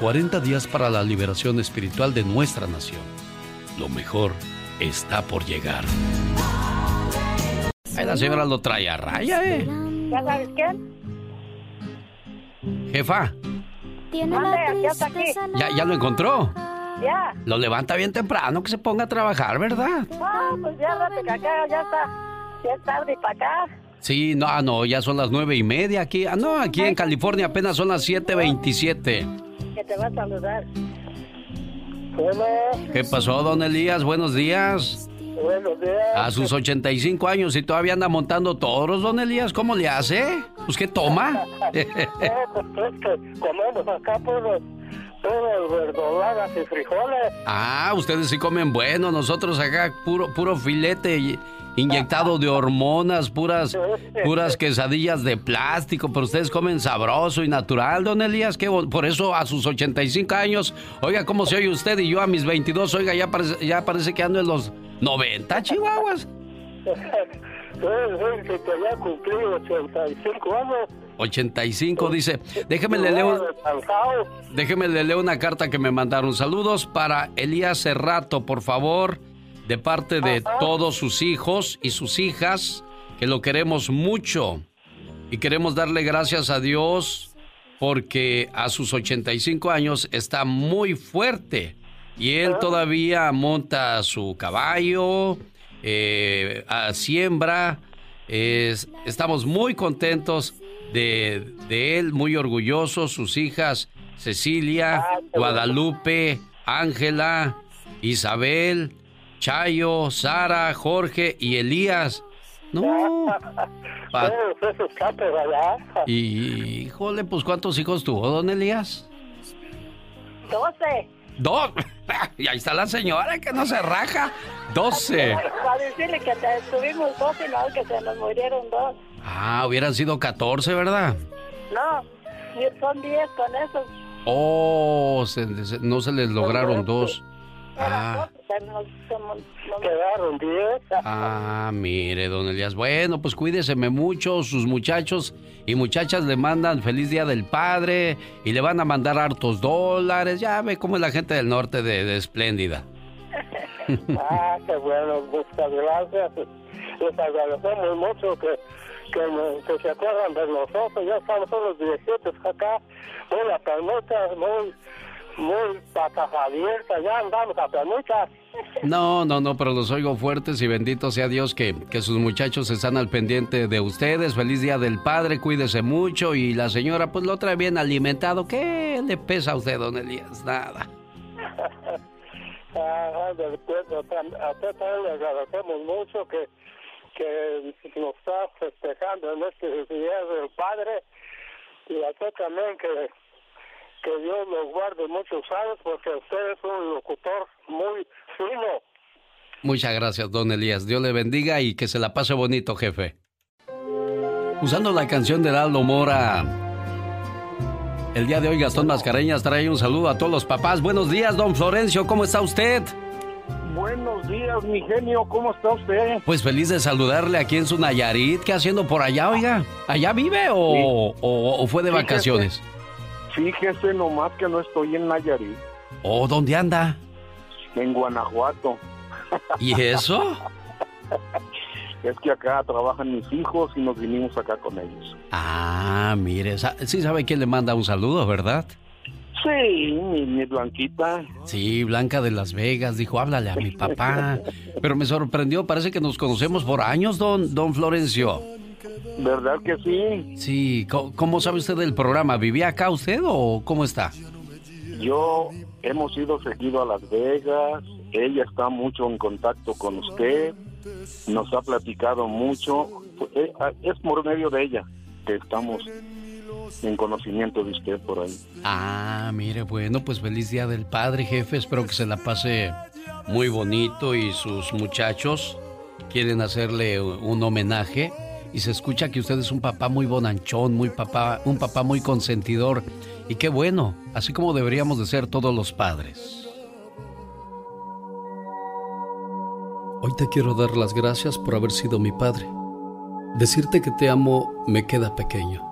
40 días para la liberación espiritual de nuestra nación. Lo mejor está por llegar. Ahí la señora lo trae a raya, ¿eh? ¿Ya sabes qué? Jefa, ya está aquí. ¿ya, ya lo encontró? Ya. Lo levanta bien temprano, que se ponga a trabajar, ¿verdad? Ah, pues ya rato que acá ya está. Ya es tarde para acá. Sí, no, ah, no, ya son las nueve y media aquí. Ah, no, aquí en California apenas son las 7.27. Que te va a saludar. ¿Qué pasó, don Elías? Buenos días. Buenos días. A sus 85 años y todavía anda montando toros, don Elías. ¿Cómo le hace? Pues, ¿qué toma? Eh, pues es que comemos acá puros, verdolagas y frijoles. ah, ustedes sí comen bueno. Nosotros acá puro, puro filete inyectado de hormonas, puras, puras quesadillas de plástico. Pero ustedes comen sabroso y natural, don Elías. Bon- por eso a sus 85 años, oiga, ¿cómo se oye usted? Y yo a mis 22, oiga, ya parece, ya parece que ando en los 90, chihuahuas. Que había cumplido 85 años. 85 dice, déjeme le leo, déjeme le leo una carta que me mandaron. Saludos para Elías Cerrato, por favor, de parte de todos sus hijos y sus hijas, que lo queremos mucho. Y queremos darle gracias a Dios porque a sus 85 años está muy fuerte. Y él todavía monta su caballo, eh, a siembra. Es- estamos muy contentos de, de él, muy orgullosos, sus hijas Cecilia, Guadalupe, Ángela, Isabel, Chayo, Sara, Jorge y Elías. No. Pa- y híjole, pues ¿cuántos hijos tuvo don Elías? 12. Dos. Y ahí está la señora que no se raja. Doce. Para decirle que tuvimos 12 y no, que se nos murieron dos. Ah, hubieran sido 14, ¿verdad? No, son 10 con eso. Oh, se- se- no se les lograron dos. Ah, Quedaron 10. ah, mire, don Elías. Bueno, pues cuídeseme mucho. Sus muchachos y muchachas le mandan feliz día del padre y le van a mandar hartos dólares. Ya ve cómo es la gente del norte de, de espléndida. Ah, qué bueno, muchas gracias. Les agradecemos mucho que, que, se acuerdan de nosotros. Ya estamos todos los viejitos acá, muy a permutas, muy, muy patas abiertas. Ya andamos a permutas. No, no, no, pero los oigo fuertes y bendito sea Dios que, que sus muchachos están al pendiente de ustedes. Feliz día del padre, cuídese mucho. Y la señora, pues lo trae bien alimentado. ¿Qué le pesa a usted, don Elías? Nada. Ah, a usted también le agradecemos mucho que, que nos está festejando en este día del Padre y a usted también que, que Dios los guarde muchos años porque usted es un locutor muy fino. Muchas gracias, don Elías. Dios le bendiga y que se la pase bonito, jefe. Usando la canción de Aldo Mora. El día de hoy Gastón Mascareñas trae un saludo a todos los papás. Buenos días, don Florencio, ¿cómo está usted? Buenos días, mi genio, ¿cómo está usted? Pues feliz de saludarle aquí en su Nayarit. ¿Qué haciendo por allá, oiga? ¿Allá vive o, o- o fue de Fíjese. vacaciones? Fíjese nomás que no estoy en Nayarit, ¿O dónde anda? en Guanajuato. ¿Y eso? Es que acá trabajan mis hijos y nos vinimos acá con ellos. Ah, mire, sí sabe quién le manda un saludo, ¿verdad? Sí, mi, mi Blanquita. Sí, Blanca de Las Vegas dijo, háblale a mi papá. Pero me sorprendió, parece que nos conocemos por años, don, don Florencio. ¿Verdad que sí? Sí, co- ¿cómo sabe usted del programa? ¿Vivía acá usted o cómo está? Yo hemos ido seguido a Las Vegas, ella está mucho en contacto con usted, nos ha platicado mucho, Eh, es por medio de ella que estamos en conocimiento de usted por ahí. Ah, mire, bueno, pues feliz día del padre, jefe. Espero que se la pase muy bonito y sus muchachos quieren hacerle un homenaje. Y se escucha que usted es un papá muy bonanchón, muy papá, un papá muy consentidor. Y qué bueno, así como deberíamos de ser todos los padres. Hoy te quiero dar las gracias por haber sido mi padre. Decirte que te amo me queda pequeño.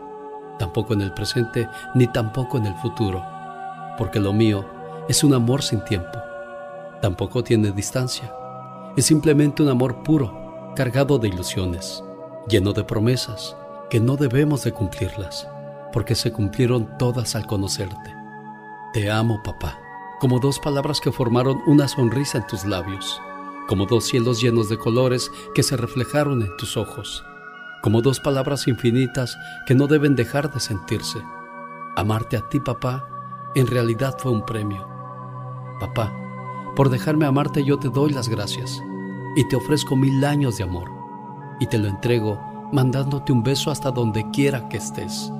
tampoco en el presente, ni tampoco en el futuro, porque lo mío es un amor sin tiempo. Tampoco tiene distancia. Es simplemente un amor puro, cargado de ilusiones, lleno de promesas que no debemos de cumplirlas, porque se cumplieron todas al conocerte. Te amo, papá, como dos palabras que formaron una sonrisa en tus labios, como dos cielos llenos de colores que se reflejaron en tus ojos como dos palabras infinitas que no deben dejar de sentirse. Amarte a ti, papá, en realidad fue un premio. Papá, por dejarme amarte yo te doy las gracias y te ofrezco mil años de amor y te lo entrego mandándote un beso hasta donde quiera que estés,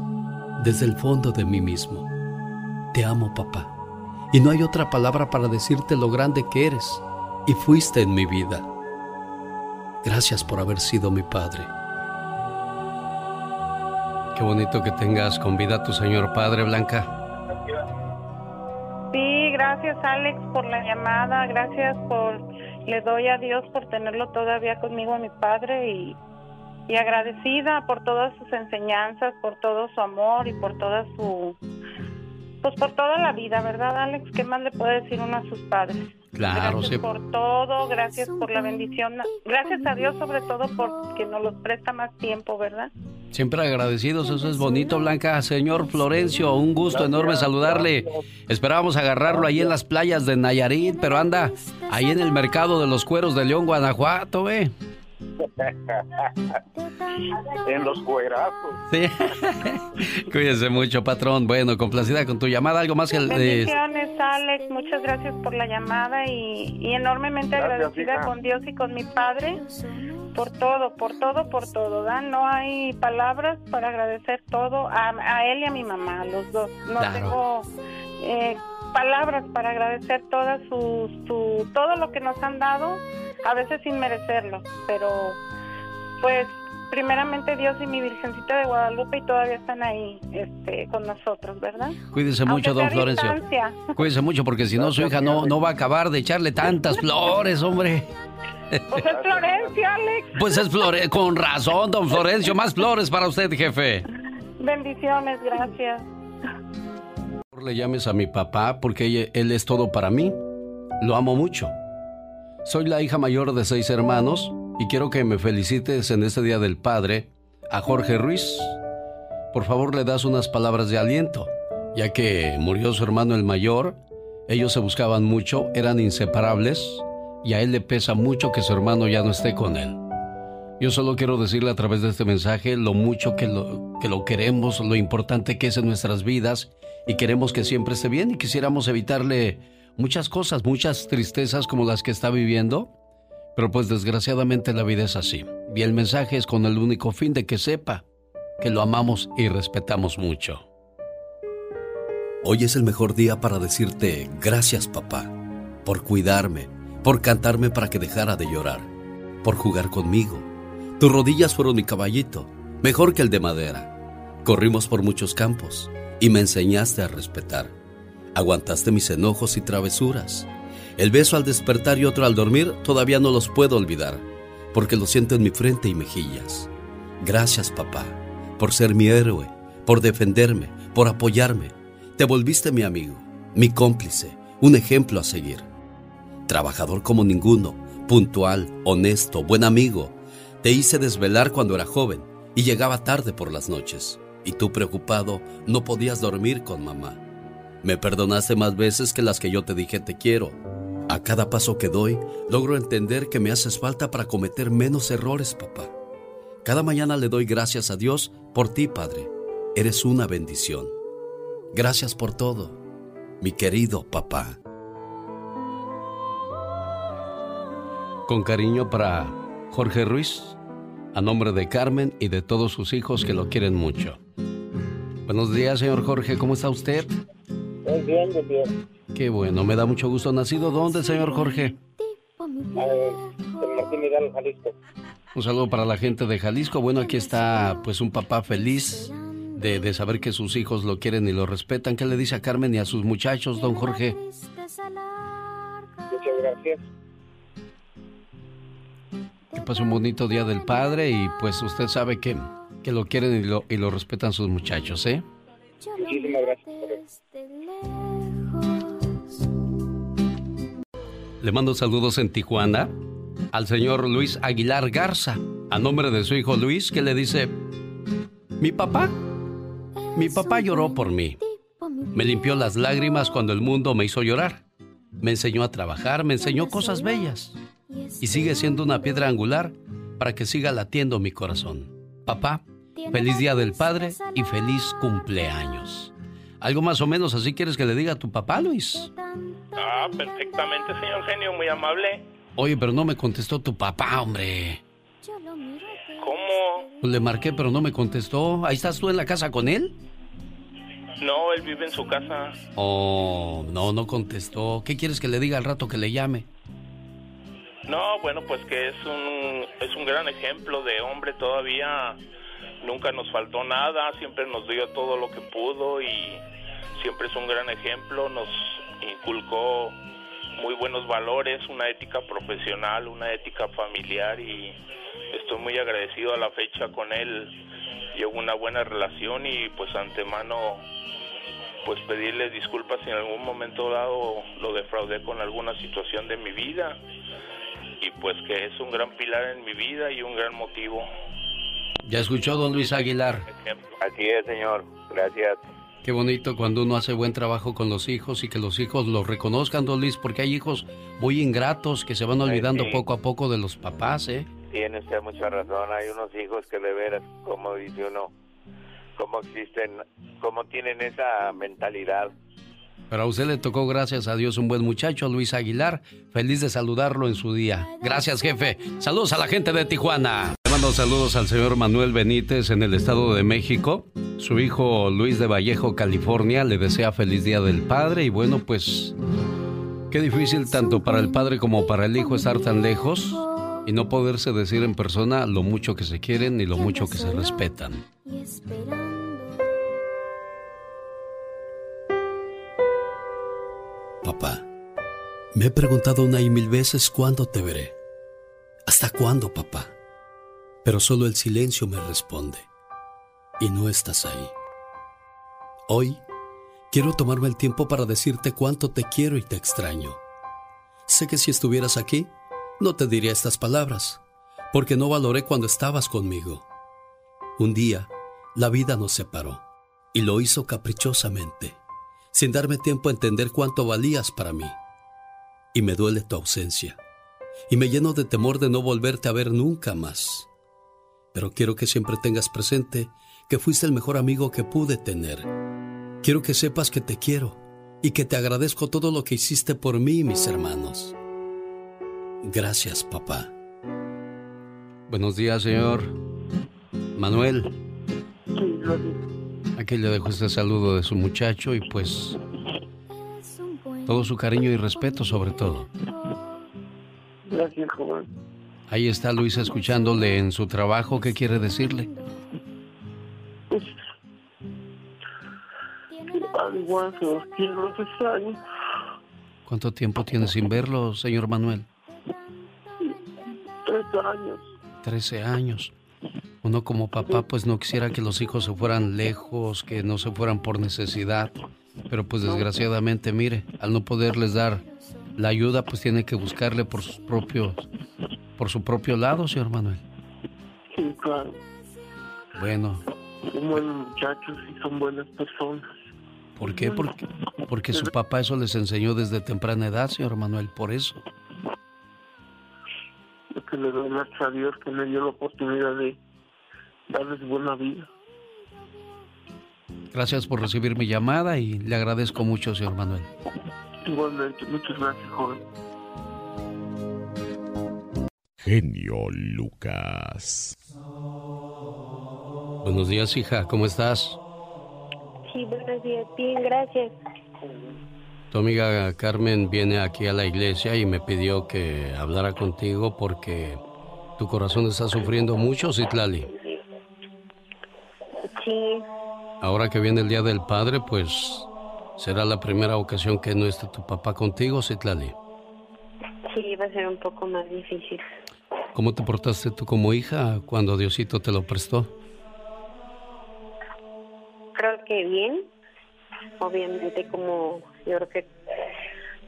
desde el fondo de mí mismo. Te amo, papá, y no hay otra palabra para decirte lo grande que eres y fuiste en mi vida. Gracias por haber sido mi padre. Qué bonito que tengas con vida tu señor padre, Blanca. Sí, gracias Alex por la llamada, gracias por, le doy a Dios por tenerlo todavía conmigo mi padre y, y agradecida por todas sus enseñanzas, por todo su amor y por toda su, pues por toda la vida, ¿verdad Alex? ¿Qué más le puede decir uno a sus padres? Claro, Gracias sí. por todo, gracias por la bendición, gracias a Dios sobre todo porque nos los presta más tiempo, ¿verdad? Siempre agradecidos, eso es bonito, Blanca. Señor Florencio, un gusto enorme saludarle. Esperábamos agarrarlo ahí en las playas de Nayarit, pero anda ahí en el mercado de los cueros de León, Guanajuato, ¿eh? en los cuerazos. Sí. Cuídese mucho, patrón. Bueno, complacida con tu llamada. ¿Algo más que... Bendiciones, Alex. Muchas gracias por la llamada y, y enormemente agradecida con Dios y con mi padre por todo, por todo, por todo. ¿da? No hay palabras para agradecer todo a, a él y a mi mamá, los dos. No tengo... Eh, palabras para agradecer toda su, su, todo lo que nos han dado, a veces sin merecerlo, pero pues primeramente Dios y mi Virgencita de Guadalupe y todavía están ahí este, con nosotros, ¿verdad? Cuídese mucho, don Florencio. Cuídese mucho porque si no su hija no, no va a acabar de echarle tantas flores, hombre. Pues es Florencio, Alex. Pues es Florencio, con razón, don Florencio, más flores para usted, jefe. Bendiciones, gracias le llames a mi papá porque él es todo para mí. Lo amo mucho. Soy la hija mayor de seis hermanos y quiero que me felicites en este Día del Padre a Jorge Ruiz. Por favor le das unas palabras de aliento, ya que murió su hermano el mayor, ellos se buscaban mucho, eran inseparables y a él le pesa mucho que su hermano ya no esté con él. Yo solo quiero decirle a través de este mensaje lo mucho que lo, que lo queremos, lo importante que es en nuestras vidas y queremos que siempre esté bien y quisiéramos evitarle muchas cosas, muchas tristezas como las que está viviendo. Pero pues desgraciadamente la vida es así. Y el mensaje es con el único fin de que sepa que lo amamos y respetamos mucho. Hoy es el mejor día para decirte gracias papá, por cuidarme, por cantarme para que dejara de llorar, por jugar conmigo. Tus rodillas fueron mi caballito, mejor que el de madera. Corrimos por muchos campos y me enseñaste a respetar. Aguantaste mis enojos y travesuras. El beso al despertar y otro al dormir todavía no los puedo olvidar, porque lo siento en mi frente y mejillas. Gracias, papá, por ser mi héroe, por defenderme, por apoyarme. Te volviste mi amigo, mi cómplice, un ejemplo a seguir. Trabajador como ninguno, puntual, honesto, buen amigo. Te hice desvelar cuando era joven y llegaba tarde por las noches y tú preocupado no podías dormir con mamá. Me perdonaste más veces que las que yo te dije te quiero. A cada paso que doy, logro entender que me haces falta para cometer menos errores, papá. Cada mañana le doy gracias a Dios por ti, Padre. Eres una bendición. Gracias por todo, mi querido papá. Con cariño para Jorge Ruiz, a nombre de Carmen y de todos sus hijos que lo quieren mucho. Buenos días, señor Jorge, ¿cómo está usted? Muy bien, muy bien. Qué bueno, me da mucho gusto. ¿Nacido dónde, señor Jorge? Eh, en Martín Hidalgo, Jalisco. Un saludo para la gente de Jalisco. Bueno, aquí está pues un papá feliz de, de, saber que sus hijos lo quieren y lo respetan. ¿Qué le dice a Carmen y a sus muchachos, don Jorge? Muchas gracias. Que pase un bonito día del padre y pues usted sabe que que lo quieren y lo, y lo respetan sus muchachos, ¿eh? Muchísimas gracias. Le mando saludos en Tijuana al señor Luis Aguilar Garza, a nombre de su hijo Luis, que le dice, mi papá, mi papá lloró por mí. Me limpió las lágrimas cuando el mundo me hizo llorar. Me enseñó a trabajar, me enseñó cosas bellas. Y sigue siendo una piedra angular para que siga latiendo mi corazón. Papá, Feliz Día del Padre y feliz cumpleaños. ¿Algo más o menos así quieres que le diga a tu papá, Luis? Ah, perfectamente, señor genio, muy amable. Oye, pero no me contestó tu papá, hombre. ¿Cómo? Pues le marqué, pero no me contestó. ¿Ahí estás tú en la casa con él? No, él vive en su casa. Oh, no, no contestó. ¿Qué quieres que le diga al rato que le llame? No, bueno, pues que es un, es un gran ejemplo de hombre todavía nunca nos faltó nada, siempre nos dio todo lo que pudo y siempre es un gran ejemplo, nos inculcó muy buenos valores, una ética profesional, una ética familiar y estoy muy agradecido a la fecha con él. Llevo una buena relación y pues antemano pues pedirle disculpas si en algún momento dado lo defraudé con alguna situación de mi vida y pues que es un gran pilar en mi vida y un gran motivo ya escuchó, don Luis Aguilar. Así es, señor. Gracias. Qué bonito cuando uno hace buen trabajo con los hijos y que los hijos lo reconozcan, don Luis, porque hay hijos muy ingratos que se van olvidando poco a poco de los papás, ¿eh? tiene usted mucha razón. Hay unos hijos que de veras, como dice uno, cómo existen, cómo tienen esa mentalidad. Pero a usted le tocó, gracias a Dios, un buen muchacho, Luis Aguilar. Feliz de saludarlo en su día. Gracias, jefe. Saludos a la gente de Tijuana. Mando saludos al señor Manuel Benítez en el Estado de México. Su hijo Luis de Vallejo, California, le desea feliz día del padre. Y bueno, pues, qué difícil tanto para el padre como para el hijo estar tan lejos y no poderse decir en persona lo mucho que se quieren y lo mucho que se respetan. Papá, me he preguntado una y mil veces cuándo te veré. ¿Hasta cuándo, papá? Pero solo el silencio me responde. Y no estás ahí. Hoy quiero tomarme el tiempo para decirte cuánto te quiero y te extraño. Sé que si estuvieras aquí, no te diría estas palabras, porque no valoré cuando estabas conmigo. Un día, la vida nos separó, y lo hizo caprichosamente, sin darme tiempo a entender cuánto valías para mí. Y me duele tu ausencia, y me lleno de temor de no volverte a ver nunca más. Pero quiero que siempre tengas presente que fuiste el mejor amigo que pude tener. Quiero que sepas que te quiero y que te agradezco todo lo que hiciste por mí y mis hermanos. Gracias, papá. Buenos días, señor. Manuel. Aquí le dejo este saludo de su muchacho y pues todo su cariño y respeto sobre todo. Gracias, joven. Ahí está Luisa escuchándole en su trabajo. ¿Qué quiere decirle? ¿Cuánto tiempo tiene sin verlo, señor Manuel? Trece años. Trece años. Uno como papá pues no quisiera que los hijos se fueran lejos, que no se fueran por necesidad. Pero pues desgraciadamente, mire, al no poderles dar la ayuda, pues tiene que buscarle por sus propios, por su propio lado, señor Manuel. Sí, claro. Bueno, Son buenos muchachos y son buenas personas. ¿por qué? Porque, porque su papá eso les enseñó desde temprana edad, señor Manuel, por eso. Que le doy gracias a Dios que me dio la oportunidad de darles buena vida. Gracias por recibir mi llamada y le agradezco mucho, señor Manuel. Igualmente, muchas gracias, joven. Genio Lucas. Buenos días, hija, ¿cómo estás? Sí, buenos días. Bien, gracias. Tu amiga Carmen viene aquí a la iglesia y me pidió que hablara contigo porque tu corazón está sufriendo mucho, Citlali. Sí, Ahora que viene el Día del Padre, pues será la primera ocasión que no esté tu papá contigo, Citlali. sí, va a ser un poco más difícil. ¿Cómo te portaste tú como hija cuando Diosito te lo prestó? Creo que bien. Obviamente, como yo creo que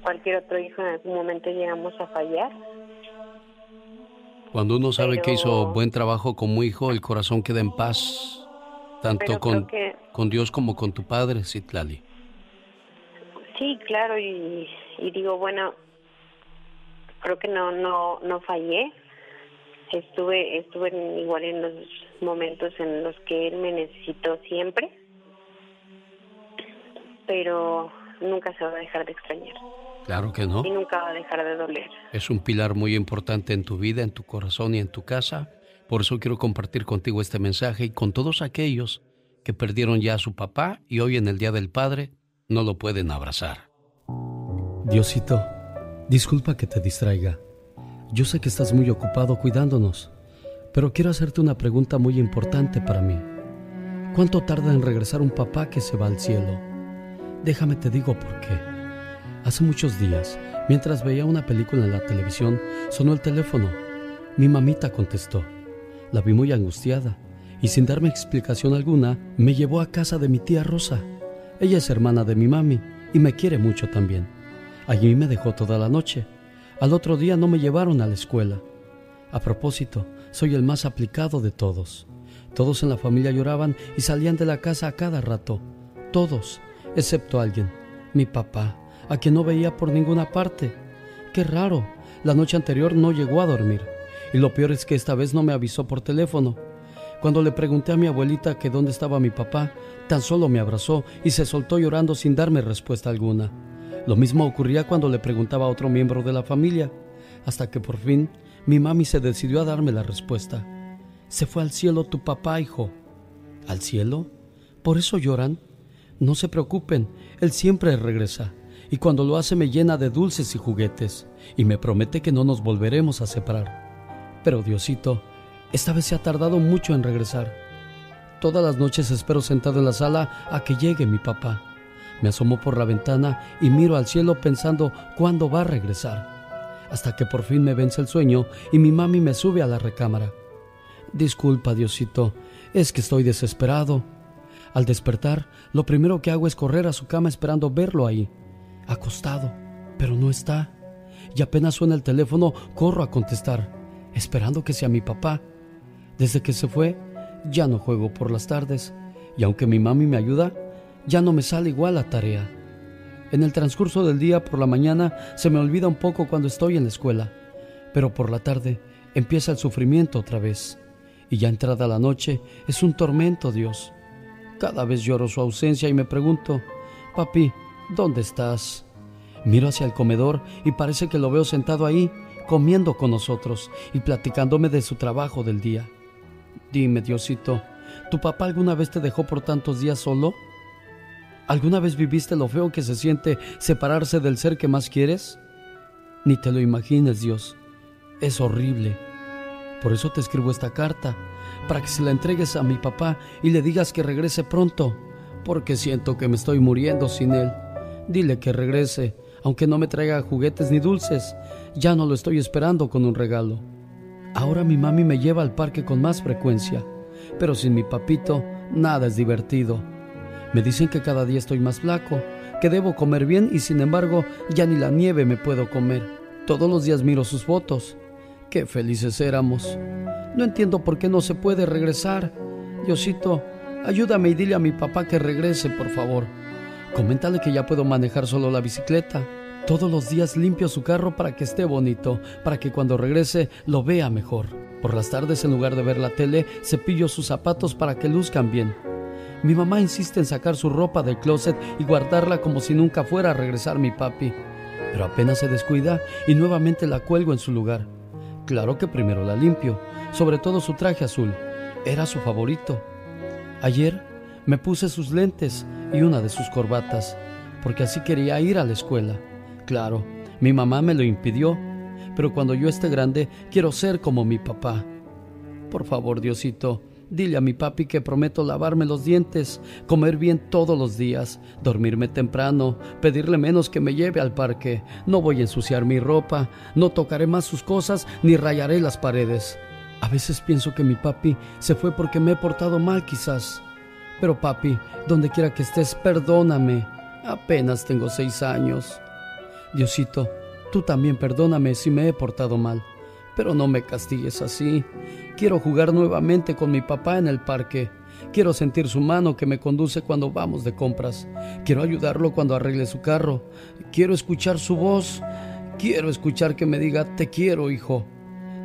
cualquier otro hijo en algún momento llegamos a fallar. Cuando uno sabe que hizo buen trabajo como hijo, el corazón queda en paz, tanto con, que- con Dios como con tu padre, Citlali. Sí, claro, y, y digo, bueno, creo que no no no fallé. Estuve estuve en- igual en los momentos en los que él me necesitó siempre, pero nunca se va a dejar de extrañar Claro que no. y nunca va a dejar de doler. Es un pilar muy importante en tu vida, en tu corazón y en tu casa. Por eso quiero compartir contigo este mensaje y con todos aquellos que perdieron ya a su papá y hoy en el Día del Padre no lo pueden abrazar. Diosito, disculpa que te distraiga. Yo sé que estás muy ocupado cuidándonos, pero quiero hacerte una pregunta muy importante para mí. ¿Cuánto tarda en regresar un papá que se va al cielo? Déjame te digo por qué. Hace muchos días, mientras veía una película en la televisión, sonó el teléfono. Mi mamita contestó. La vi muy angustiada y sin darme explicación alguna, me llevó a casa de mi tía Rosa. Ella es hermana de mi mami y me quiere mucho también. Allí me dejó toda la noche. Al otro día no me llevaron a la escuela. A propósito, soy el más aplicado de todos. Todos en la familia lloraban y salían de la casa a cada rato. Todos, excepto alguien, mi papá, a quien no veía por ninguna parte. Qué raro, la noche anterior no llegó a dormir Y lo peor es que esta vez no me avisó por teléfono. Cuando le pregunté a mi abuelita que dónde estaba mi papá, tan solo me abrazó y se soltó llorando sin darme respuesta alguna. Lo mismo ocurría cuando le preguntaba a otro miembro de la familia, hasta que por fin mi mami se decidió a darme la respuesta. Se fue al cielo tu papá, hijo. ¿Al cielo? ¿Por eso lloran? No se preocupen, él siempre regresa, y cuando lo hace me llena de dulces y juguetes, y me promete que no nos volveremos a separar. Pero Diosito, esta vez se ha tardado mucho en regresar. Todas las noches espero sentado en la sala a que llegue mi papá. Me asomo por la ventana y miro al cielo pensando cuándo va a regresar. Hasta que por fin me vence el sueño y mi mami me sube a la recámara. Disculpa, Diosito, es que estoy desesperado. Al despertar, lo primero que hago es correr a su cama esperando verlo ahí, acostado, pero no está. Y apenas suena el teléfono, corro a contestar, esperando que sea mi papá. Desde que se fue, ya no juego por las tardes, y aunque mi mami me ayuda, ya no me sale igual la tarea. En el transcurso del día por la mañana se me olvida un poco cuando estoy en la escuela, pero por la tarde empieza el sufrimiento otra vez. Y ya entrada la noche es un tormento, Dios. Cada vez lloro su ausencia y me pregunto, papi, ¿dónde estás? Miro hacia el comedor y parece que lo veo sentado ahí, comiendo con nosotros y platicándome de su trabajo del día. Dime, Diosito, ¿tu papá alguna vez te dejó por tantos días solo? ¿Alguna vez viviste lo feo que se siente separarse del ser que más quieres? Ni te lo imagines, Dios. Es horrible. Por eso te escribo esta carta, para que se la entregues a mi papá y le digas que regrese pronto, porque siento que me estoy muriendo sin él. Dile que regrese, aunque no me traiga juguetes ni dulces. Ya no lo estoy esperando con un regalo. Ahora mi mami me lleva al parque con más frecuencia, pero sin mi papito nada es divertido. Me dicen que cada día estoy más flaco, que debo comer bien y sin embargo ya ni la nieve me puedo comer. Todos los días miro sus fotos. Qué felices éramos. No entiendo por qué no se puede regresar. Diosito, ayúdame y dile a mi papá que regrese, por favor. Coméntale que ya puedo manejar solo la bicicleta. Todos los días limpio su carro para que esté bonito, para que cuando regrese lo vea mejor. Por las tardes, en lugar de ver la tele, cepillo sus zapatos para que luzcan bien. Mi mamá insiste en sacar su ropa del closet y guardarla como si nunca fuera a regresar mi papi. Pero apenas se descuida y nuevamente la cuelgo en su lugar. Claro que primero la limpio, sobre todo su traje azul. Era su favorito. Ayer me puse sus lentes y una de sus corbatas, porque así quería ir a la escuela. Claro, mi mamá me lo impidió, pero cuando yo esté grande quiero ser como mi papá. Por favor, Diosito, dile a mi papi que prometo lavarme los dientes, comer bien todos los días, dormirme temprano, pedirle menos que me lleve al parque, no voy a ensuciar mi ropa, no tocaré más sus cosas ni rayaré las paredes. A veces pienso que mi papi se fue porque me he portado mal quizás. Pero papi, donde quiera que estés, perdóname. Apenas tengo seis años. Diosito, tú también perdóname si me he portado mal, pero no me castigues así. Quiero jugar nuevamente con mi papá en el parque. Quiero sentir su mano que me conduce cuando vamos de compras. Quiero ayudarlo cuando arregle su carro. Quiero escuchar su voz. Quiero escuchar que me diga, te quiero, hijo.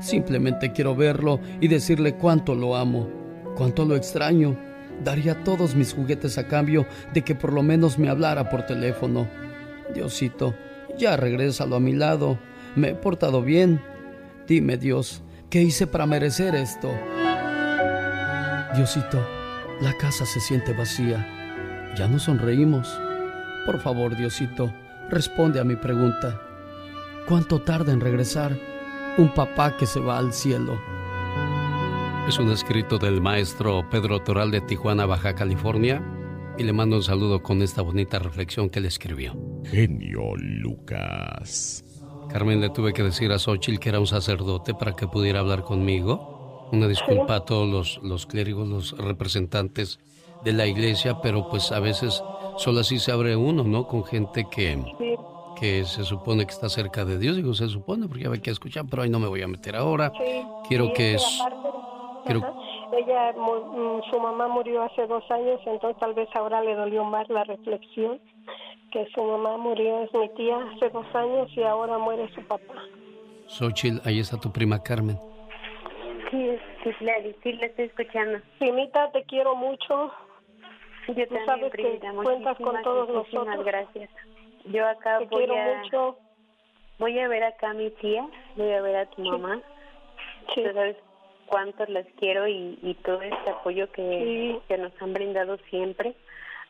Simplemente quiero verlo y decirle cuánto lo amo, cuánto lo extraño. Daría todos mis juguetes a cambio de que por lo menos me hablara por teléfono. Diosito, ya regrésalo a mi lado. Me he portado bien. Dime, Dios, ¿qué hice para merecer esto? Diosito, la casa se siente vacía. Ya no sonreímos. Por favor, Diosito, responde a mi pregunta. ¿Cuánto tarda en regresar un papá que se va al cielo? Es un escrito del maestro Pedro Toral de Tijuana, Baja California, y le mando un saludo con esta bonita reflexión que le escribió. Genio Lucas. Carmen, le tuve que decir a Xochitl que era un sacerdote para que pudiera hablar conmigo. Una disculpa a todos los, los clérigos, los representantes de la iglesia, pero pues a veces solo así se abre uno, ¿no? Con gente que, que se supone que está cerca de Dios. Digo, se supone, porque ya ve que escuchar, pero ahí no me voy a meter ahora. Quiero que es... Quiero, ella, mm, su mamá murió hace dos años, entonces tal vez ahora le dolió más la reflexión que su mamá murió, es mi tía, hace dos años y ahora muere su papá. Xochitl, ahí está tu prima Carmen. Sí, sí, Lali, sí, le estoy escuchando. Primita, te quiero mucho. Yo Tú también, sabes que primita, cuentas con todos nosotros. gracias. Yo acá Te voy quiero a... mucho. Voy a ver acá a mi tía, voy a ver a tu mamá. Tú sabes cuánto las quiero y, y todo este apoyo que, que nos han brindado siempre.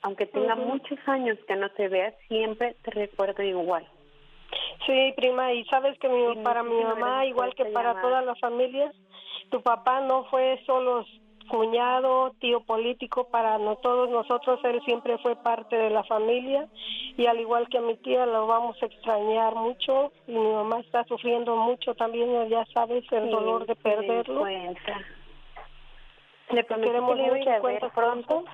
Aunque tenga muchos años que no te vea, siempre te recuerdo igual. Sí, prima, y sabes que mi- para mi mamá, igual que para llamada. todas las familias, tu papá no fue solo cuñado, tío político, para no, todos nosotros él siempre fue parte de la familia y al igual que a mi tía lo vamos a extrañar mucho y mi mamá está sufriendo mucho también, ya sabes, el Sí, dolor de perderlo. Le prometí que le iba a mucho, ir a ver cuentas pronto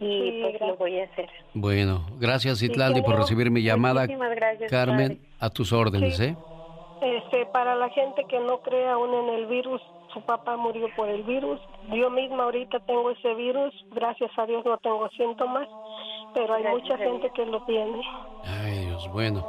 y Sí, pues gracias. lo voy a hacer. Bueno, gracias Itlali por recibir mi llamada. Muchísimas gracias, Carmen, a tus órdenes, Sí. ¿eh? Este, para la gente que no crea aún en el virus, su papá murió por el virus. Yo misma ahorita tengo ese virus, gracias a Dios no tengo síntomas, pero hay Gracias mucha gente que lo tiene. Ay, Dios, bueno.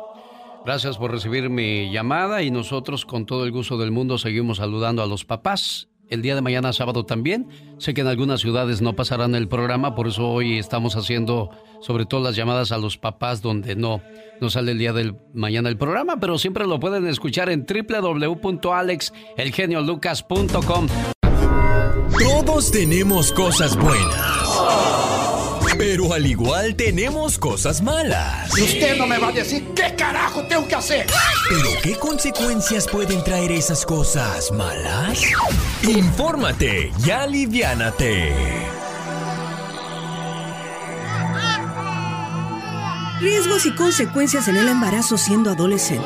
Gracias por recibir mi llamada y nosotros con todo el gusto del mundo seguimos saludando a los papás. El día de mañana sábado también. Sé que en algunas ciudades no pasarán el programa, por eso hoy estamos haciendo sobre todo las llamadas a los papás donde no, no sale el día del mañana el programa, pero siempre lo pueden escuchar en www.alexelgeniolucas.com. Todos tenemos cosas buenas. Pero al igual tenemos cosas malas. Y usted no me va a decir qué carajo tengo que hacer. ¿Pero qué consecuencias pueden traer esas cosas malas? Infórmate y aliviánate. Riesgos y consecuencias en el embarazo siendo adolescente.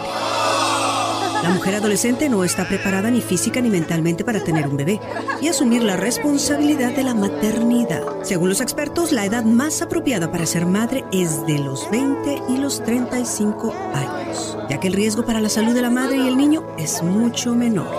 La mujer adolescente no está preparada ni física ni mentalmente para tener un bebé y asumir la responsabilidad de la maternidad. Según los expertos, la edad más apropiada para ser madre es de los 20 y los 35 años, ya que el riesgo para la salud de la madre y el niño es mucho menor.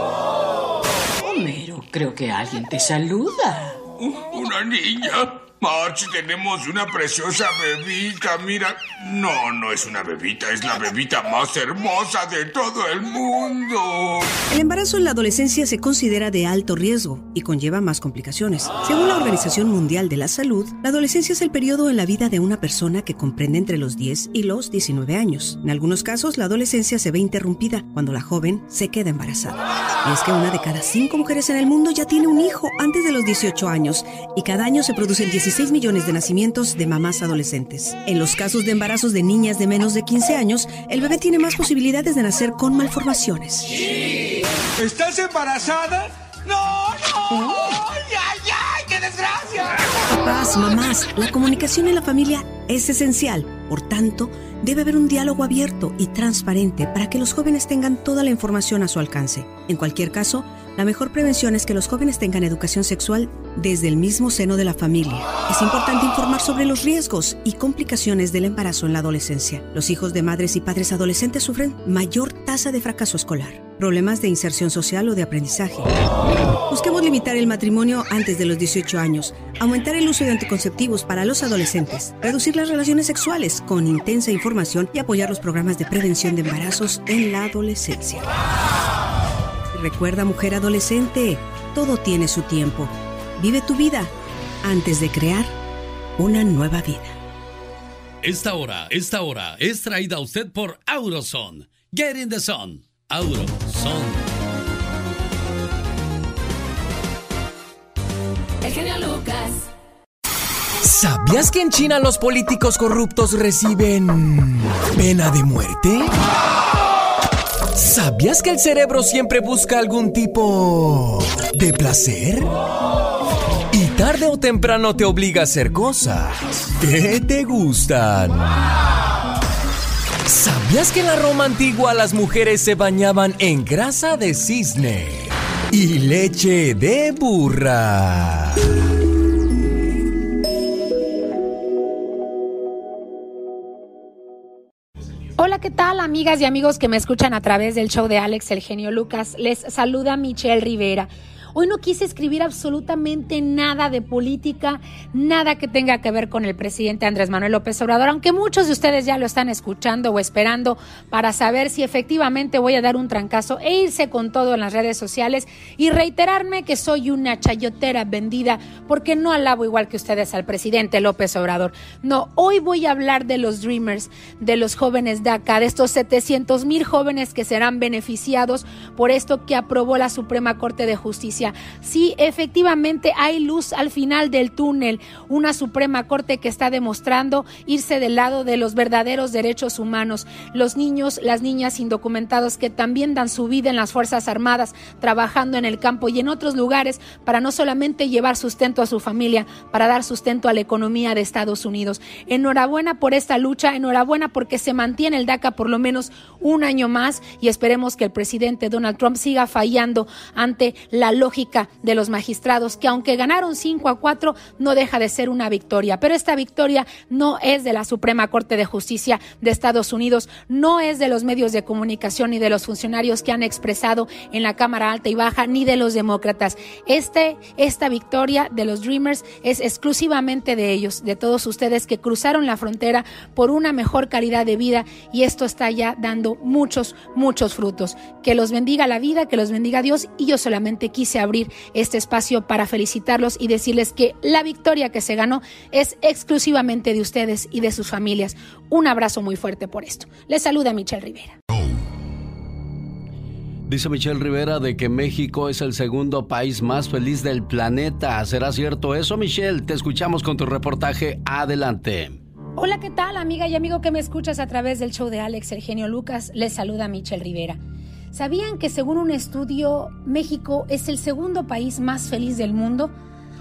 Homero, creo que alguien te saluda. Una niña. March, tenemos una preciosa bebita, mira. No, no es una bebita, es la bebita más hermosa de todo el mundo. El embarazo en la adolescencia se considera de alto riesgo y conlleva más complicaciones. Según la Organización Mundial de la Salud, la adolescencia es el periodo en la vida de una persona que comprende entre los 10 y los 19 años. En algunos casos, la adolescencia se ve interrumpida cuando la joven se queda embarazada. Y es que una de cada cinco mujeres en el mundo ya tiene un hijo antes de los 18 años y cada año se producen 16 millones de nacimientos de mamás adolescentes. En los casos de embarazos de niñas de menos de 15 años, el bebé tiene más posibilidades de nacer con malformaciones. ¿Estás embarazada? ¡No, no! ¡Ay, ay, ay! ¡Qué desgracia! Papás, mamás, la comunicación en la familia es esencial. Por tanto, debe haber un diálogo abierto y transparente para que los jóvenes tengan toda la información a su alcance. En cualquier caso, la mejor prevención es que los jóvenes tengan educación sexual desde el mismo seno de la familia. Es importante informar sobre los riesgos y complicaciones del embarazo en la adolescencia. Los hijos de madres y padres adolescentes sufren mayor tasa de fracaso escolar, problemas de inserción social o de aprendizaje. Busquemos limitar el matrimonio antes de los 18 años, aumentar el uso de anticonceptivos para los adolescentes, reducir las relaciones sexuales con intensa información y apoyar los programas de prevención de embarazos en la adolescencia. Recuerda, mujer adolescente, todo tiene su tiempo. Vive tu vida antes de crear una nueva vida. Esta hora, esta hora es traída a usted por Auroson. Get in the sun. Auroson. El genio Lucas. ¿Sabías que en China los políticos corruptos reciben pena de muerte? ¿Sabías que el cerebro siempre busca algún tipo de placer? Y tarde o temprano te obliga a hacer cosas que te gustan. ¿Sabías que en la Roma antigua las mujeres se bañaban en grasa de cisne y leche de burra? Hola, ¿qué tal amigas y amigos que me escuchan a través del show de Alex El Genio Lucas? Les saluda Michelle Rivera. Hoy no quise escribir absolutamente nada de política, nada que tenga que ver con el presidente Andrés Manuel López Obrador, aunque muchos de ustedes ya lo están escuchando o esperando para saber si efectivamente voy a dar un trancazo e irse con todo en las redes sociales y reiterarme que soy una chayotera vendida porque no alabo igual que ustedes al presidente López Obrador. No, hoy voy a hablar de los Dreamers, de los jóvenes de acá, de estos 700 mil jóvenes que serán beneficiados por esto que aprobó la Suprema Corte de Justicia. Sí, efectivamente hay luz al final del túnel, una Suprema Corte que está demostrando irse del lado de los verdaderos derechos humanos, los niños, las niñas indocumentados que también dan su vida en las Fuerzas Armadas, trabajando en el campo y en otros lugares para no solamente llevar sustento a su familia, para dar sustento a la economía de Estados Unidos. Enhorabuena por esta lucha, enhorabuena porque se mantiene el DACA por lo menos un año más y esperemos que el presidente Donald Trump siga fallando ante la lógica de los magistrados, que aunque ganaron 5 a 4, no deja de ser una victoria. Pero esta victoria no es de la Suprema Corte de Justicia de Estados Unidos, no es de los medios de comunicación ni de los funcionarios que han expresado en la Cámara Alta y Baja, ni de los demócratas. Este, esta victoria de los Dreamers es exclusivamente de ellos, de todos ustedes que cruzaron la frontera por una mejor calidad de vida y esto está ya dando muchos, muchos frutos. Que los bendiga la vida, que los bendiga Dios y yo solamente quise abrir este espacio para felicitarlos y decirles que la victoria que se ganó es exclusivamente de ustedes y de sus familias. Un abrazo muy fuerte por esto. Les saluda Michelle Rivera. Dice Michelle Rivera de que México es el segundo país más feliz del planeta. ¿Será cierto eso, Michelle? Te escuchamos con tu reportaje. Adelante. Hola, ¿qué tal, amiga y amigo que me escuchas a través del show de Alex El Genio Lucas? Les saluda Michelle Rivera. ¿Sabían que según un estudio, México es el segundo país más feliz del mundo?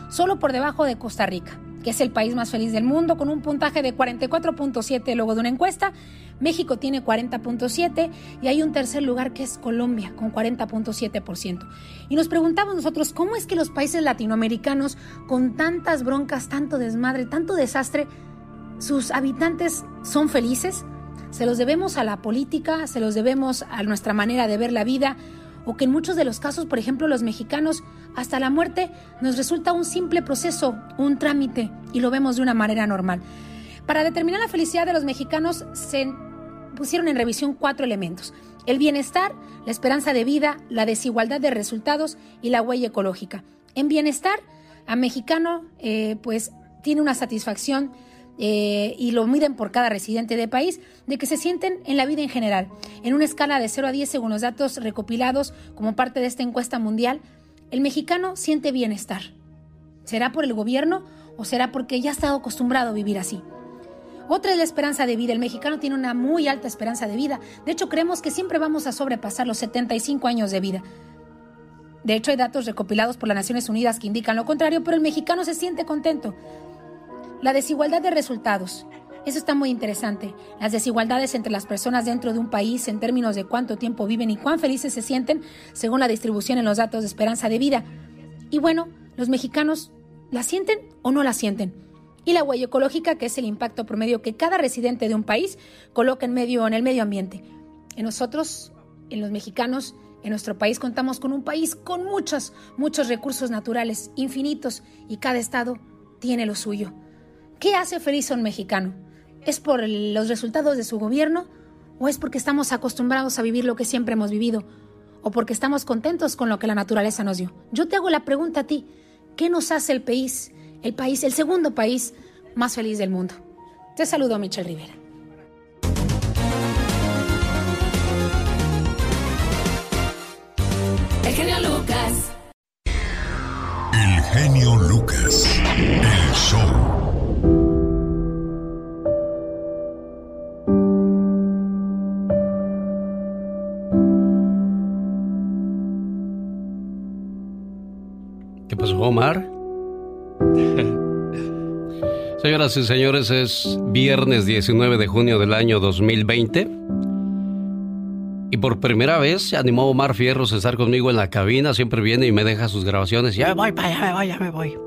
Solo por debajo de Costa Rica, que es el país más feliz del mundo, con un puntaje de 44.7 luego de una encuesta. México tiene 40.7 y hay un tercer lugar que es Colombia, con 40.7%. Y nos preguntamos nosotros, ¿cómo es que los países latinoamericanos, con tantas broncas, tanto desmadre, tanto desastre, sus habitantes son felices? Se los debemos a la política, se los debemos a nuestra manera de ver la vida, o que en muchos de los casos, por ejemplo, los mexicanos, hasta la muerte nos resulta un simple proceso, un trámite, y lo vemos de una manera normal. Para determinar la felicidad de los mexicanos se pusieron en revisión cuatro elementos. El bienestar, la esperanza de vida, la desigualdad de resultados y la huella ecológica. En bienestar, a mexicano eh, pues tiene una satisfacción eh, y lo miden por cada residente de país, de que se sienten en la vida en general. En una escala de 0 a 10, según los datos recopilados como parte de esta encuesta mundial, el mexicano siente bienestar. ¿Será por el gobierno o será porque ya ha estado acostumbrado a vivir así? Otra es la esperanza de vida. El mexicano tiene una muy alta esperanza de vida. De hecho, creemos que siempre vamos a sobrepasar los 75 años de vida. De hecho, hay datos recopilados por las Naciones Unidas que indican lo contrario, pero el mexicano se siente contento. La desigualdad de resultados. Eso está muy interesante. Las desigualdades entre las personas dentro de un país en términos de cuánto tiempo viven y cuán felices se sienten según la distribución en los datos de esperanza de vida. Y bueno, los mexicanos la sienten o no la sienten. Y la huella ecológica, que es el impacto promedio que cada residente de un país coloca en, medio, en el medio ambiente. En nosotros, en los mexicanos, en nuestro país contamos con un país con muchos, muchos recursos naturales, infinitos, y cada estado tiene lo suyo. ¿Qué hace feliz a un mexicano? ¿Es por los resultados de su gobierno o es porque estamos acostumbrados a vivir lo que siempre hemos vivido o porque estamos contentos con lo que la naturaleza nos dio? Yo te hago la pregunta a ti, ¿qué nos hace el país, el país, el segundo país más feliz del mundo? Te saludo, Michelle Rivera. El genio Lucas. El genio Lucas. El show. Omar? Señoras y señores, es viernes 19 de junio del año 2020. Y por primera vez se animó Omar Fierros a estar conmigo en la cabina. Siempre viene y me deja sus grabaciones. Ya me voy, ya me voy, ya me voy.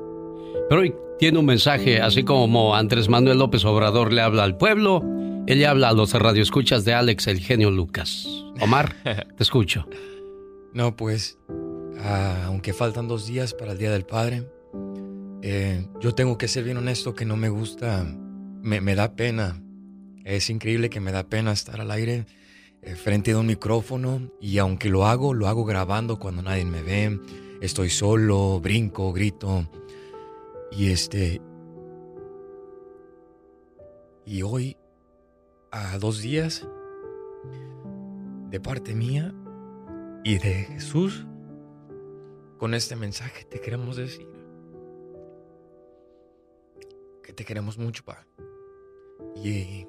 Pero hoy tiene un mensaje, así como Andrés Manuel López Obrador le habla al pueblo, él le habla a los radioescuchas de Alex, el genio Lucas. Omar, te escucho. No, pues Ah, aunque faltan dos días para el Día del Padre, eh, yo tengo que ser bien honesto que no me gusta, me, da pena. Es increíble que me da pena estar al aire eh, frente a un micrófono y aunque lo hago, lo hago grabando cuando nadie me ve. Estoy solo, brinco, grito. Y este... Y hoy, a dos días, de parte mía y de Jesús, con este mensaje te queremos decir que te queremos mucho, pa. Y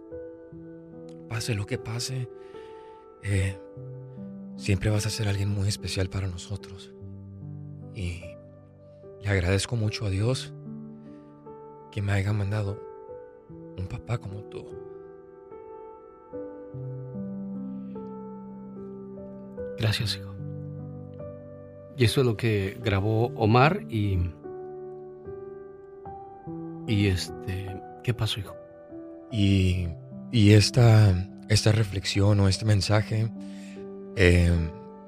pase lo que pase, eh, siempre vas a ser alguien muy especial para nosotros. Y le agradezco mucho a Dios que me haya mandado un papá como tú. Gracias, hijo. Y eso es lo que grabó Omar y... Y este... ¿Qué pasó, hijo? Y, y esta, esta reflexión o este mensaje eh,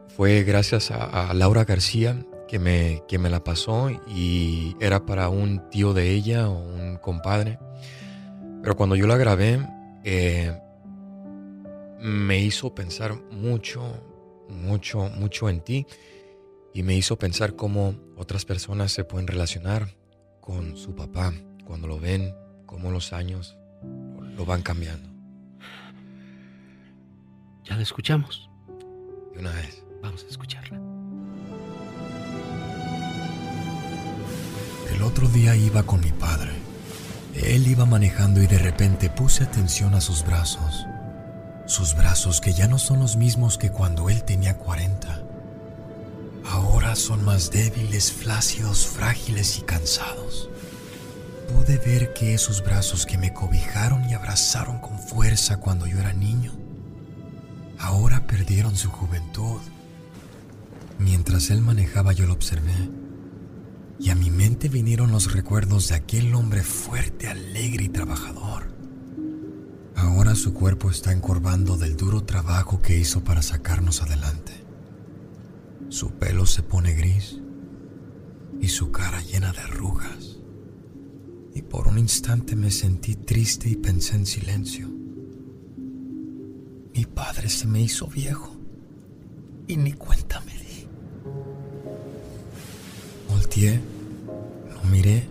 fue gracias a, Laura García que me, que me la pasó y era para un tío de ella o un compadre. Pero cuando yo la grabé, eh, me hizo pensar mucho, mucho, mucho en ti y me hizo pensar cómo otras personas se pueden relacionar con su papá cuando lo ven, cómo los años lo van cambiando. Ya la escuchamos. De una vez. Vamos a escucharla. El otro día iba con mi padre. Él iba manejando y de repente puse atención a sus brazos. Sus brazos que ya no son los mismos que cuando él tenía 40. Ahora son más débiles, flácidos, frágiles y cansados. Pude ver que esos brazos que me cobijaron y abrazaron con fuerza cuando yo era niño, ahora perdieron su juventud. Mientras él manejaba yo lo observé y a mi mente vinieron los recuerdos de aquel hombre fuerte, alegre y trabajador. Ahora su cuerpo está encorvando del duro trabajo que hizo para sacarnos adelante. Su pelo se pone gris y su cara llena de arrugas. Y por un instante me sentí triste y pensé en silencio. Mi padre se me hizo viejo y ni cuenta me di. Volteé, lo miré,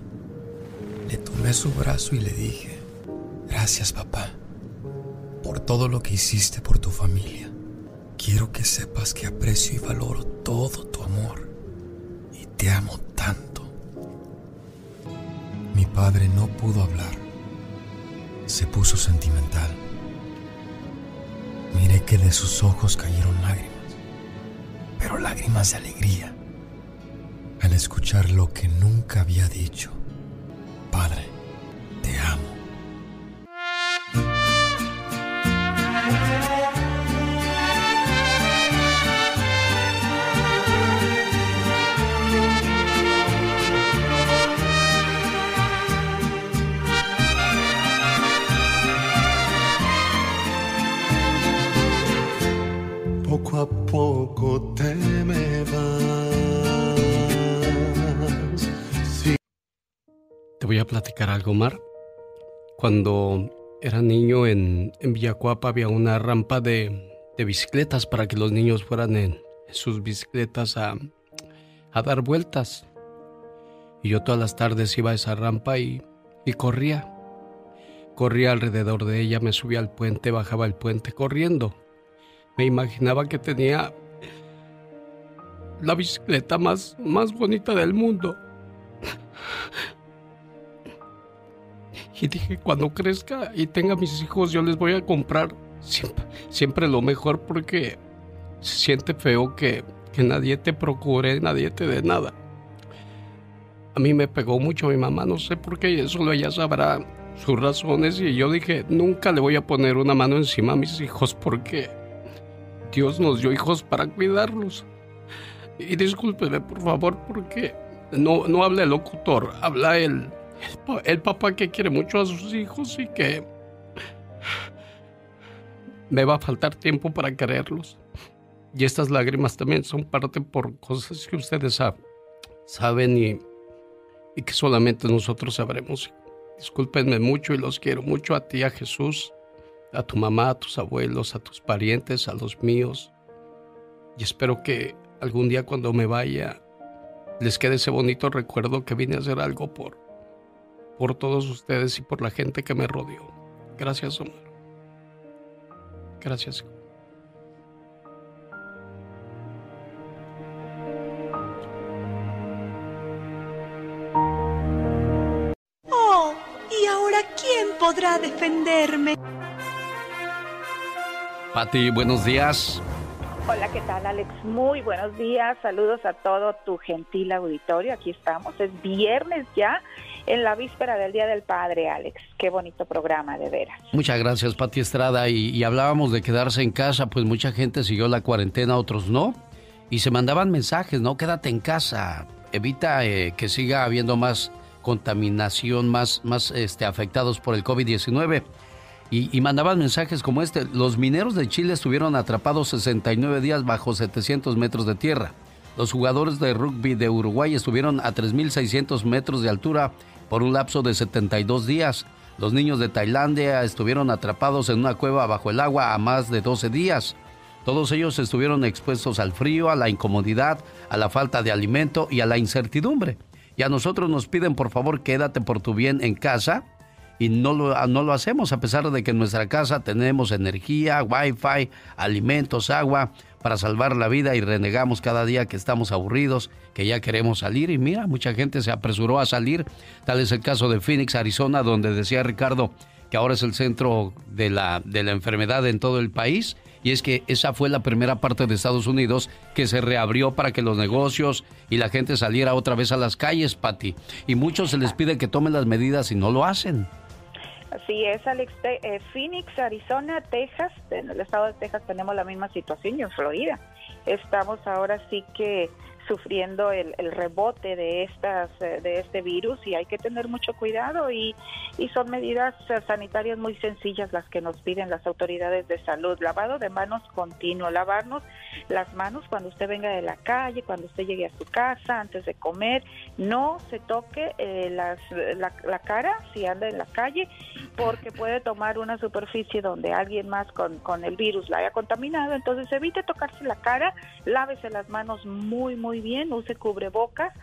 le tomé su brazo y le dije, gracias papá por todo lo que hiciste por tu familia. Quiero que sepas que aprecio y valoro todo tu amor y te amo tanto. Mi padre no pudo hablar. Se puso sentimental. Miré que de sus ojos cayeron lágrimas, pero lágrimas de alegría al escuchar lo que nunca había dicho. Padre, platicar algo, Mar. Cuando era niño en, en Villacuapa había una rampa de, de bicicletas para que los niños fueran en sus bicicletas a, a dar vueltas. Y yo todas las tardes iba a esa rampa y, y corría. Corría alrededor de ella, me subía al puente, bajaba el puente corriendo. Me imaginaba que tenía la bicicleta más, más bonita del mundo. Y dije, cuando crezca y tenga mis hijos, yo les voy a comprar siempre, siempre lo mejor porque se siente feo que, que nadie te procure, nadie te dé nada. A mí me pegó mucho mi mamá, no sé por qué, solo ella sabrá sus razones y yo dije, nunca le voy a poner una mano encima a mis hijos porque Dios nos dio hijos para cuidarlos. Y discúlpeme, por favor, porque no, no habla el locutor, habla el, el, pa- el papá que quiere mucho a sus hijos y que me va a faltar tiempo para quererlos. Y estas lágrimas también son parte por cosas que ustedes saben y, y que solamente nosotros sabremos. Discúlpenme mucho y los quiero mucho a ti, a Jesús, a tu mamá, a tus abuelos, a tus parientes, a los míos. Y espero que algún día cuando me vaya les quede ese bonito recuerdo que vine a hacer algo por, por todos ustedes y por la gente que me rodeó. Gracias, Omar. Gracias. Oh, ¿y ahora quién podrá defenderme? Pati, buenos días. Hola, ¿qué tal Alex? Muy buenos días, saludos a todo tu gentil auditorio, aquí estamos, es viernes ya, en la víspera del Día del Padre, Alex, qué bonito programa, de veras. Muchas gracias, Pati Estrada, y, hablábamos de quedarse en casa, pues mucha gente siguió la cuarentena, otros no, y se mandaban mensajes, ¿no? Quédate en casa, evita eh, que siga habiendo más contaminación, más, más este, afectados por el COVID-19 y, mandaban mensajes como este. Los mineros de Chile estuvieron atrapados 69 días bajo 700 metros de tierra. Los jugadores de rugby de Uruguay estuvieron a 3.600 metros de altura por un lapso de 72 días. Los niños de Tailandia estuvieron atrapados en una cueva bajo el agua a más de 12 días. Todos ellos estuvieron expuestos al frío, a la incomodidad, a la falta de alimento y a la incertidumbre. Y a nosotros nos piden por favor quédate por tu bien en casa y no lo, ah, no lo hacemos a pesar de que en nuestra casa tenemos energía, wifi, alimentos, agua para salvar la vida y renegamos cada día que estamos aburridos, que ya queremos salir y mira, mucha gente se apresuró a salir. Tal es el caso de Phoenix, Arizona, donde decía Ricardo que ahora es el centro de la, de la enfermedad en todo el país. Y es que esa fue la primera parte de Estados Unidos que se reabrió para que los negocios y la gente saliera otra vez a las calles, Patti. Y muchos se les pide que tomen las medidas y no lo hacen. Así es, Alex. Eh, Phoenix, Arizona, Texas, en el estado de Texas tenemos la misma situación y en Florida. Estamos ahora sí que sufriendo el, rebote de estas eh, de este virus y hay que tener mucho cuidado y, y son medidas eh, sanitarias muy sencillas las que nos piden las autoridades de salud. Lavado de manos continuo lavarnos las manos cuando usted venga de la calle cuando usted llegue a su casa antes de comer. No se toque eh, las, la, la, cara si anda en la calle porque puede tomar una superficie donde alguien más con, con el virus la haya contaminado. Entonces evite tocarse la cara lávese las manos muy muy bien, use cubrebocas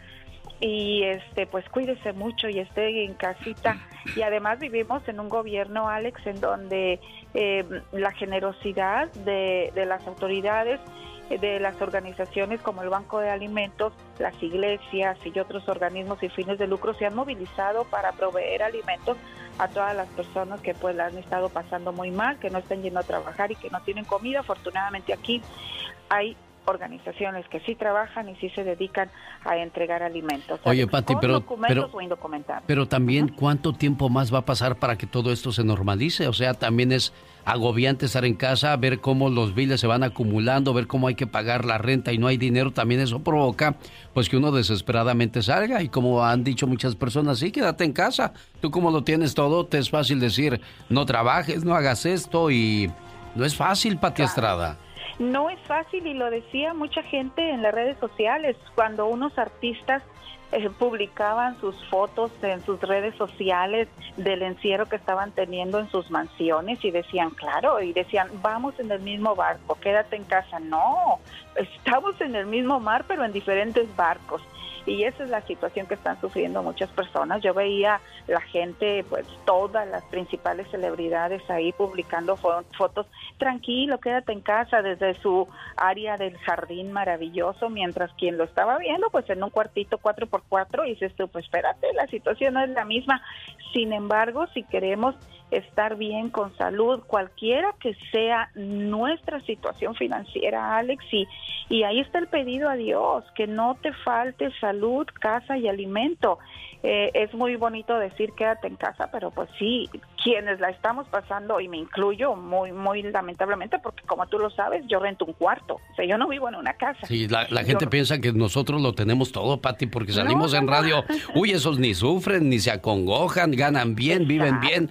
y este pues cuídese mucho y esté en casita y además vivimos en un gobierno Alex en donde eh, la generosidad de, de las autoridades de las organizaciones como el Banco de Alimentos, las iglesias y otros organismos y fines de lucro se han movilizado para proveer alimentos a todas las personas que pues han estado pasando muy mal, que no están yendo a trabajar y que no tienen comida. Afortunadamente aquí hay organizaciones que sí trabajan y sí se dedican a entregar alimentos. Oye, Pati, pero, pero, pero también, ¿cuánto tiempo más va a pasar para que todo esto se normalice? O sea, también es agobiante estar en casa, ver cómo los biles se van acumulando, ver cómo hay que pagar la renta y no hay dinero, también eso provoca pues que uno desesperadamente salga y como han dicho muchas personas, sí, quédate en casa. Tú como lo tienes todo, te es fácil decir, no trabajes, no hagas esto y no es fácil, Pati Estrada. No es fácil y lo decía mucha gente en las redes sociales, cuando unos artistas eh, publicaban sus fotos en sus redes sociales del encierro que estaban teniendo en sus mansiones y decían, claro, y decían, vamos en el mismo barco, quédate en casa. No, estamos en el mismo mar, pero en diferentes barcos y esa es la situación que están sufriendo muchas personas. Yo veía la gente, pues todas las principales celebridades ahí publicando fotos, tranquilo, quédate en casa desde su área del jardín maravilloso, mientras quien lo estaba viendo, pues en un cuartito 4x4 y dices tú, pues espérate, la situación no es la misma. Sin embargo, si queremos estar bien con salud, cualquiera que sea nuestra situación financiera, Alex, y, y ahí está el pedido a Dios, que no te falte salud, casa y alimento. Eh, es muy bonito decir quédate en casa, pero pues sí, quienes la estamos pasando, y me incluyo muy, muy lamentablemente, porque como tú lo sabes, yo rento un cuarto, o sea, yo no vivo en una casa. Sí, la, gente piensa que nosotros lo tenemos todo, Pati, porque salimos en radio, uy, esos ni sufren, ni se acongojan, ganan bien, viven bien,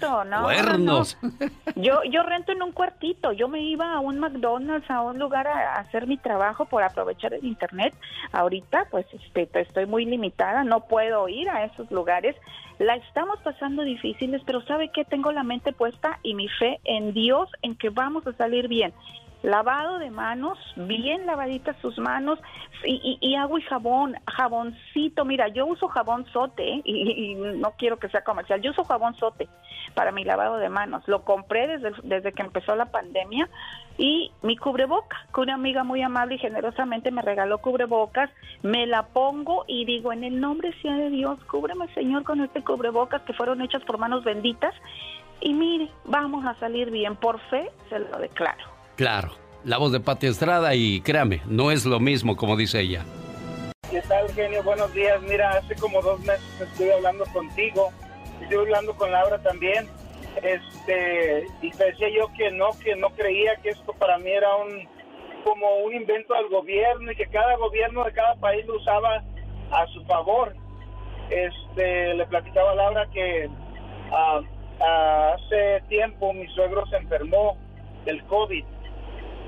cuernos. Yo, yo rento en un cuartito, yo me iba a un McDonald's, a un lugar a, hacer mi trabajo por aprovechar el internet. Ahorita, pues, este, estoy muy limitada, no puedo ir a esos lugares la estamos pasando difíciles, pero ¿sabe qué? Tengo la mente puesta y mi fe en Dios, en que vamos a salir bien lavado de manos, bien lavaditas sus manos y, agua y jabón, jaboncito. Mira, yo uso jabón sote y, no quiero que sea comercial. Yo uso jabón sote para mi lavado de manos. Lo compré desde, desde que empezó la pandemia y mi cubreboca, que una amiga muy amable y generosamente me regaló cubrebocas. Me la pongo y digo, en el nombre sea de Dios, cúbreme Señor con este cubrebocas que fueron hechas por manos benditas. Y mire, vamos a salir bien. Por fe se lo declaro. Claro, la voz de Pati Estrada y créame, no es lo mismo como dice ella. ¿Qué tal, genio? Buenos días. Mira, hace como dos meses estuve hablando contigo, estuve hablando con Laura también, este, y te decía yo que no, que no creía que esto para mí era un como un invento del gobierno y que cada gobierno de cada país lo usaba a su favor. Este, le platicaba a Laura que ah, hace tiempo mi suegro se enfermó del COVID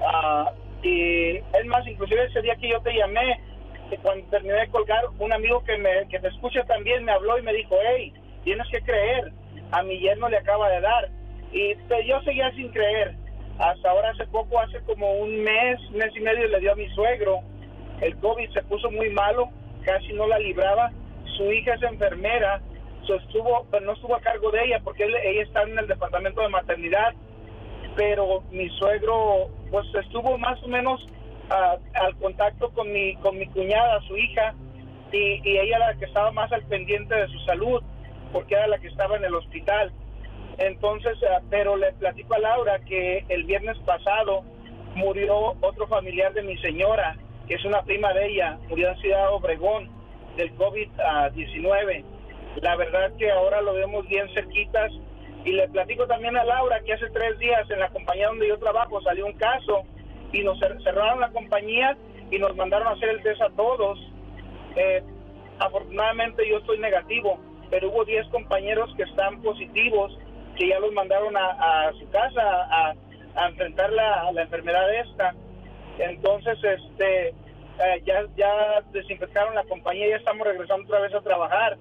Ah, y es más, inclusive ese día que yo te llamé, cuando terminé de colgar, un amigo que me que te escucha también me habló y me dijo, hey, tienes que creer, a mi yerno le acaba de dar. Y yo seguía sin creer. Hasta ahora, hace poco, hace como un mes, mes y medio, le dio a mi suegro. El COVID se puso muy malo, casi no la libraba. Su hija es enfermera, estuvo, pero no estuvo a cargo de ella porque ella está en el departamento de maternidad pero mi suegro pues estuvo más o menos ah, al contacto con mi con mi cuñada, su hija, y, y ella era la que estaba más al pendiente de su salud, porque era la que estaba en el hospital. Entonces, ah, pero le platico a Laura que el viernes pasado murió otro familiar de mi señora, que es una prima de ella, murió en Ciudad Obregón del COVID-19. La verdad que ahora lo vemos bien cerquitas y le platico también a Laura que hace tres días en la compañía donde yo trabajo salió un caso y nos cerraron la compañía y nos mandaron a hacer el test a todos. Eh, afortunadamente yo estoy negativo, pero hubo 10 compañeros que están positivos, que ya los mandaron a, su casa a, enfrentar la, la, enfermedad esta. Entonces, este, eh, ya, ya desinfectaron la compañía, ya estamos regresando otra vez a trabajar,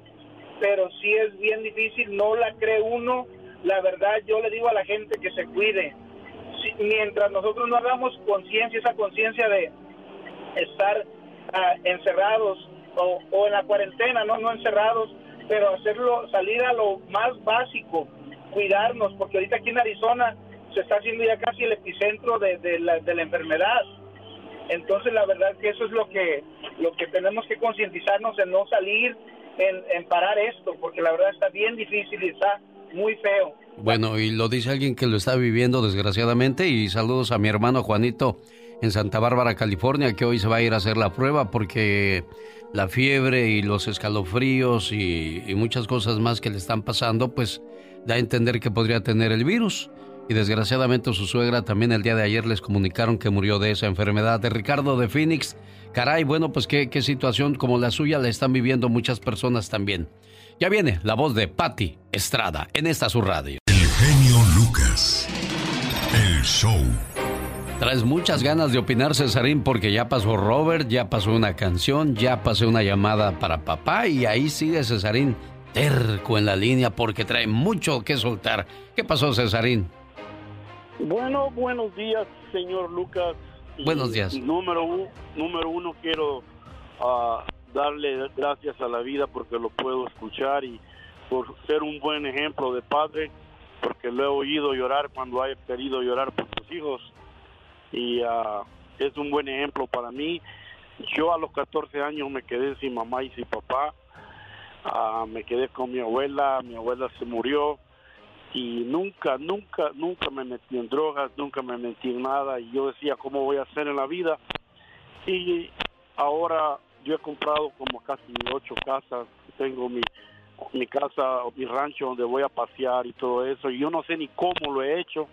pero sí es bien difícil, no la cree uno la verdad yo le digo a la gente que se cuide. mientras nosotros no hagamos conciencia, esa conciencia de estar ah, encerrados o, en la cuarentena, no, no encerrados, pero hacerlo, salir a lo más básico, cuidarnos, porque ahorita aquí en Arizona se está haciendo ya casi el epicentro de, la, de la enfermedad. Entonces la verdad que eso es lo que, lo que tenemos que concientizarnos en no salir, en, en parar esto, porque la verdad está bien difícil y está muy feo. Bueno, y lo dice alguien que lo está viviendo desgraciadamente y saludos a mi hermano Juanito en Santa Bárbara, California, que hoy se va a ir a hacer la prueba porque la fiebre y los escalofríos y, muchas cosas más que le están pasando, pues da a entender que podría tener el virus. Y desgraciadamente su suegra también el día de ayer les comunicaron que murió de esa enfermedad. De Ricardo de Phoenix, caray, bueno, pues qué, qué situación como la suya la están viviendo muchas personas también. Ya viene la voz de Patti Estrada en esta su radio. El genio Lucas. El show. Traes muchas ganas de opinar, Cesarín, porque ya pasó Robert, ya pasó una canción, ya pasé una llamada para papá y ahí sigue Cesarín terco en la línea porque trae mucho que soltar. ¿Qué pasó, Cesarín? Bueno, buenos días, señor Lucas. Buenos días. Número, número uno, quiero uh, darle gracias a la vida porque lo puedo escuchar y por ser un buen ejemplo de padre, porque lo he oído llorar cuando haya querido llorar por sus hijos. Y ah, es un buen ejemplo para mí. Yo a los 14 años me quedé sin mamá y sin papá, ah, me quedé con mi abuela, mi abuela se murió y nunca, nunca, nunca me metí en drogas, nunca me metí en nada. Y yo decía cómo voy a hacer en la vida y ahora yo he comprado como casi ocho casas, tengo mi, mi casa, mi rancho donde voy a pasear y todo eso. Y yo no sé ni cómo lo he hecho,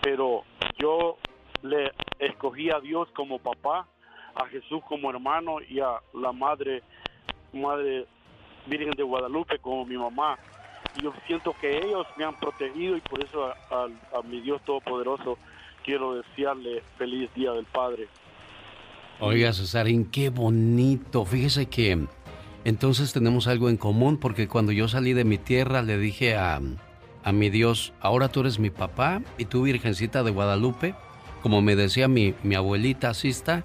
pero yo le escogí a Dios como papá, a Jesús como hermano y a la madre, madre Virgen de Guadalupe como mi mamá. Y yo siento que ellos me han protegido y por eso a, a mi Dios Todopoderoso quiero desearle feliz Día del Padre. Oiga, Cesarín, qué bonito. Fíjese que entonces tenemos algo en común porque cuando yo salí de mi tierra le dije a, a mi Dios, ahora tú eres mi papá y tú, Virgencita de Guadalupe, como me decía mi, mi abuelita asista,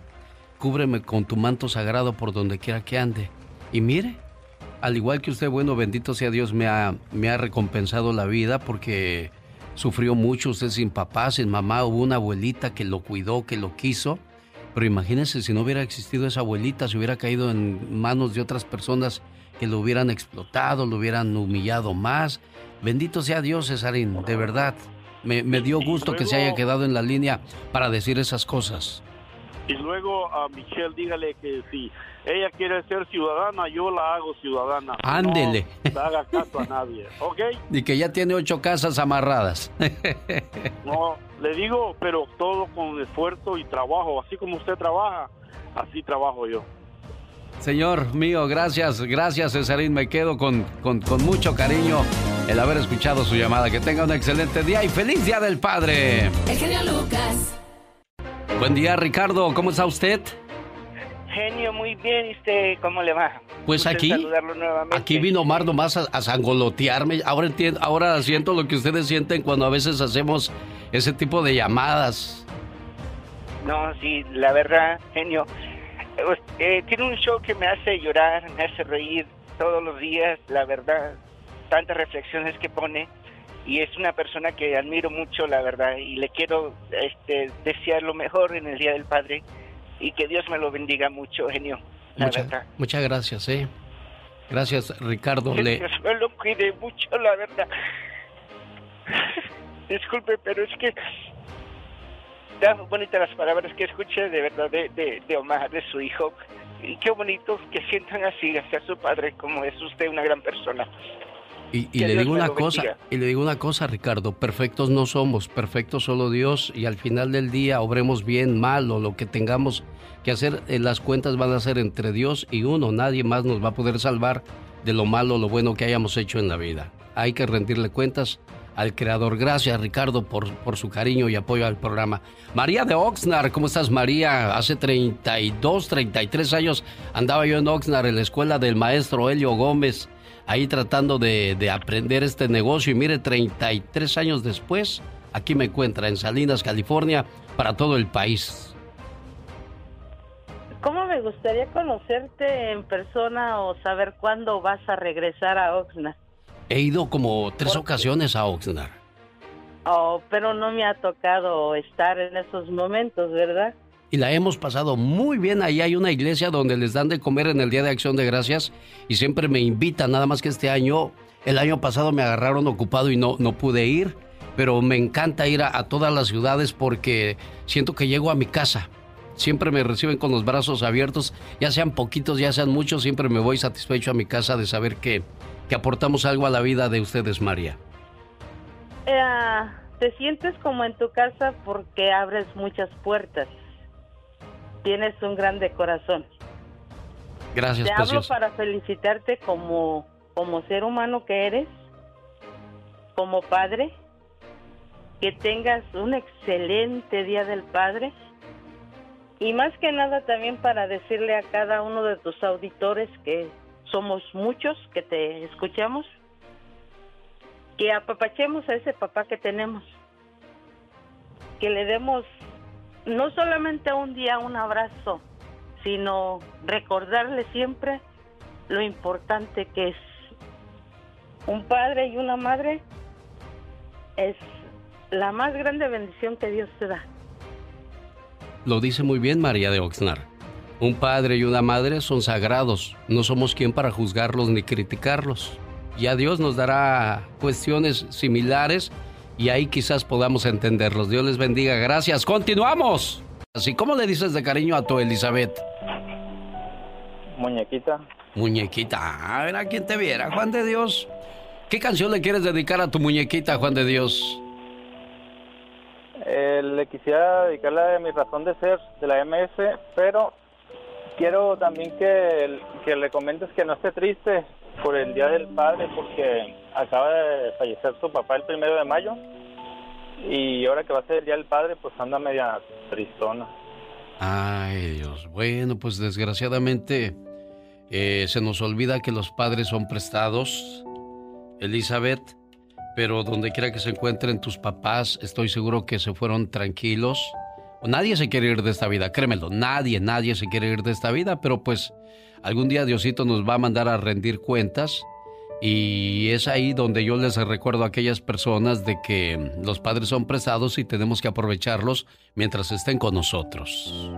cúbreme con tu manto sagrado por donde quiera que ande. Y mire, al igual que usted, bueno, bendito sea Dios, me ha, me ha recompensado la vida porque sufrió mucho usted sin papá, sin mamá, hubo una abuelita que lo cuidó, que lo quiso pero imagínense si no hubiera existido esa abuelita, si hubiera caído en manos de otras personas que lo hubieran explotado, lo hubieran humillado más. Bendito sea Dios, Cesarín, de verdad. Me, dio gusto que se haya quedado en la línea para decir esas cosas. Y luego a Michelle dígale que si ella quiere ser ciudadana, yo la hago ciudadana. Ándele. No haga caso a nadie, ¿ok? Y que ya tiene ocho casas amarradas. no, le digo, pero todo con esfuerzo y trabajo. Así como usted trabaja, así trabajo yo. Señor mío, gracias, gracias Cesarín. Me quedo con, con, con mucho cariño el haber escuchado su llamada. Que tenga un excelente día y feliz Día del Padre. El genio Lucas. Buen día, Ricardo. ¿Cómo está usted? Genio, muy bien. ¿Y usted cómo le va? Pues aquí, aquí vino Omar nomás a, a, sangolotearme. Ahora entiendo, ahora siento lo que ustedes sienten cuando a veces hacemos ese tipo de llamadas. No, sí, la verdad, genio. Pues, eh, tiene un show que me hace llorar, me hace reír todos los días, la verdad. Tantas reflexiones que pone y es una persona que admiro mucho, la verdad, y le quiero este, desear lo mejor en el Día del Padre y que Dios me lo bendiga mucho, genio. muchas gracias, eh. Gracias, Ricardo. Le... Dios me lo cuide mucho, la verdad. Disculpe, pero es que tan bonitas las palabras que escuché de verdad de, de, de Omar, de su hijo. Y qué bonito que sientan así hacia su padre, como es usted una gran persona. Y, le digo una cosa, y le digo una cosa, Ricardo, perfectos no somos, perfectos solo Dios, y al final del día obremos bien, mal o lo que tengamos que hacer, eh, las cuentas van a ser entre Dios y uno, nadie más nos va a poder salvar de lo malo o lo bueno que hayamos hecho en la vida. Hay que rendirle cuentas al Creador. Gracias, Ricardo, por, por su cariño y apoyo al programa. María de Oxnard, ¿cómo estás, María? Hace 32, 33 años andaba yo en Oxnard, en la escuela del maestro Helio Gómez ahí tratando de, aprender este negocio y mire, 33 años después, aquí me encuentra en Salinas, California, para todo el país. ¿Cómo me gustaría conocerte en persona o saber cuándo vas a regresar a Oxnard? He ido como tres ocasiones a Oxnard. Oh, pero no me ha tocado estar en esos momentos, ¿verdad? Y la hemos pasado muy bien. Ahí hay una iglesia donde les dan de comer en el Día de Acción de Gracias y siempre me invitan, nada más que este año, el año pasado me agarraron ocupado y no, no pude ir, pero me encanta ir a, todas las ciudades porque siento que llego a mi casa. Siempre me reciben con los brazos abiertos, ya sean poquitos, ya sean muchos, siempre me voy satisfecho a mi casa de saber que, que aportamos algo a la vida de ustedes, María. Eh, te sientes como en tu casa porque abres muchas puertas tienes un grande corazón. Gracias, Te hablo para felicitarte como, como ser humano que eres, como padre, que tengas un excelente Día del Padre y más que nada también para decirle a cada uno de tus auditores que somos muchos que te escuchamos, que apapachemos a ese papá que tenemos, que le demos no solamente un día un abrazo, sino recordarle siempre lo importante que es. Un padre y una madre es la más grande bendición que Dios te da. Lo dice muy bien María de Oxnard. Un padre y una madre son sagrados. No somos quien para juzgarlos ni criticarlos. Ya Dios nos dará cuestiones similares y ahí quizás podamos entenderlos. Dios les bendiga. Gracias. Continuamos. Así, ¿cómo le dices de cariño a tu Elizabeth? Muñequita. Muñequita, a ver a quién te viera, Juan de Dios. ¿Qué canción le quieres dedicar a tu muñequita, Juan de Dios? Eh, le quisiera dedicarle a mi razón de ser de la MS, pero quiero también que, que le comentes que no esté triste por el Día del Padre, porque acaba de fallecer su papá el primero de mayo y ahora que va a ser el Día del Padre, pues anda media tristona. Ay, Dios. Bueno, pues desgraciadamente eh, se nos olvida que los padres son prestados, Elizabeth, pero donde quiera que se encuentren tus papás, estoy seguro que se fueron tranquilos. Nadie se quiere ir de esta vida, créemelo, nadie, nadie se quiere ir de esta vida, pero pues algún día Diosito nos va a mandar a rendir cuentas y es ahí donde yo les recuerdo a aquellas personas de que los padres son prestados y tenemos que aprovecharlos mientras estén con nosotros.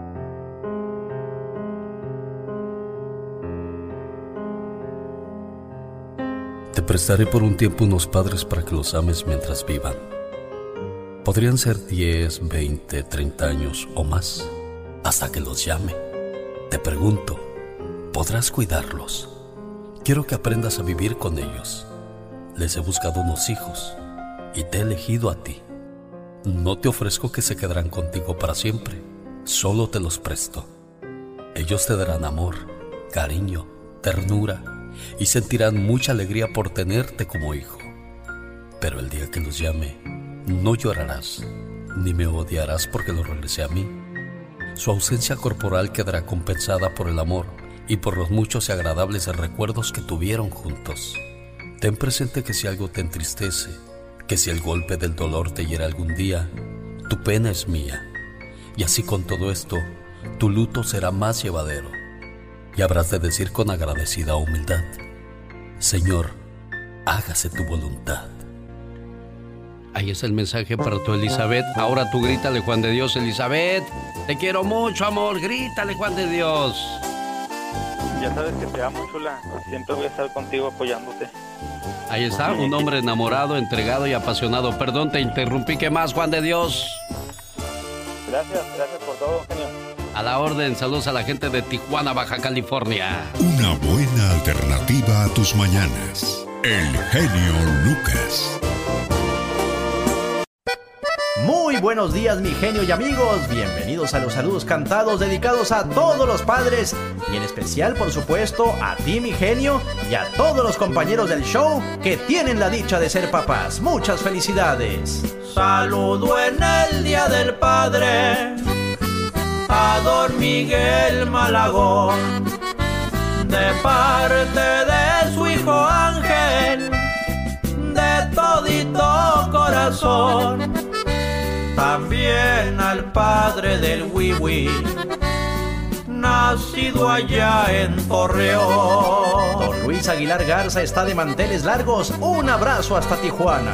Te prestaré por un tiempo unos padres para que los ames mientras vivan. Podrían ser 10, 20, 30 años o más, hasta que los llame. Te pregunto, ¿podrás cuidarlos? Quiero que aprendas a vivir con ellos. Les he buscado unos hijos y te he elegido a ti. No te ofrezco que se quedarán contigo para siempre, solo te los presto. Ellos te darán amor, cariño, ternura y sentirán mucha alegría por tenerte como hijo. Pero el día que los llame, no llorarás, ni me odiarás porque los regrese a mí. Su ausencia corporal quedará compensada por el amor y por los muchos y agradables recuerdos que tuvieron juntos. Ten presente que si algo te entristece, que si el golpe del dolor te hiera algún día, tu pena es mía. Y así con todo esto, tu luto será más llevadero. Y habrás de decir con agradecida humildad, Señor, hágase tu voluntad. Ahí es el mensaje para tu Elizabeth. Ahora tú grítale, Juan de Dios, Elizabeth. Te quiero mucho, amor. Grítale, Juan de Dios. Ya sabes que te amo, chula. Siempre voy a estar contigo apoyándote. Ahí está, un hombre enamorado, entregado y apasionado. Perdón, te interrumpí. ¿Qué más, Juan de Dios? Gracias, gracias por todo, genio. A la orden, saludos a la gente de Tijuana, Baja California. Una buena alternativa a tus mañanas. El genio Lucas. Buenos días mi genio y amigos, bienvenidos a los saludos cantados dedicados a todos los padres y en especial por supuesto a ti mi genio y a todos los compañeros del show que tienen la dicha de ser papás. Muchas felicidades. Saludo en el Día del Padre a Miguel Malagón de parte de su hijo Ángel de todito corazón también al padre del Wiwi, nacido allá en Torreón. Don Luis Aguilar Garza está de manteles largos, un abrazo hasta Tijuana.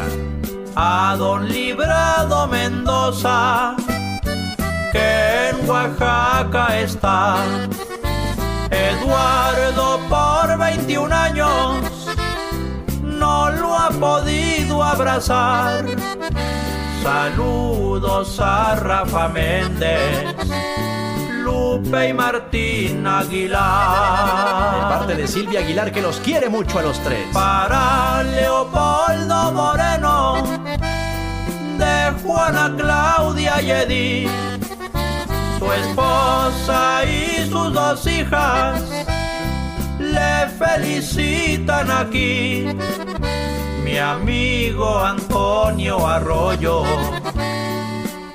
A don Librado Mendoza, que en Oaxaca está. Eduardo por 21 años no lo ha podido abrazar Saludos a Rafa Méndez, Lupe y Martín Aguilar. De parte de Silvia Aguilar que los quiere mucho a los tres. Para Leopoldo Moreno, de Juana Claudia y Edith, su esposa y sus dos hijas le felicitan aquí mi amigo Antonio Arroyo.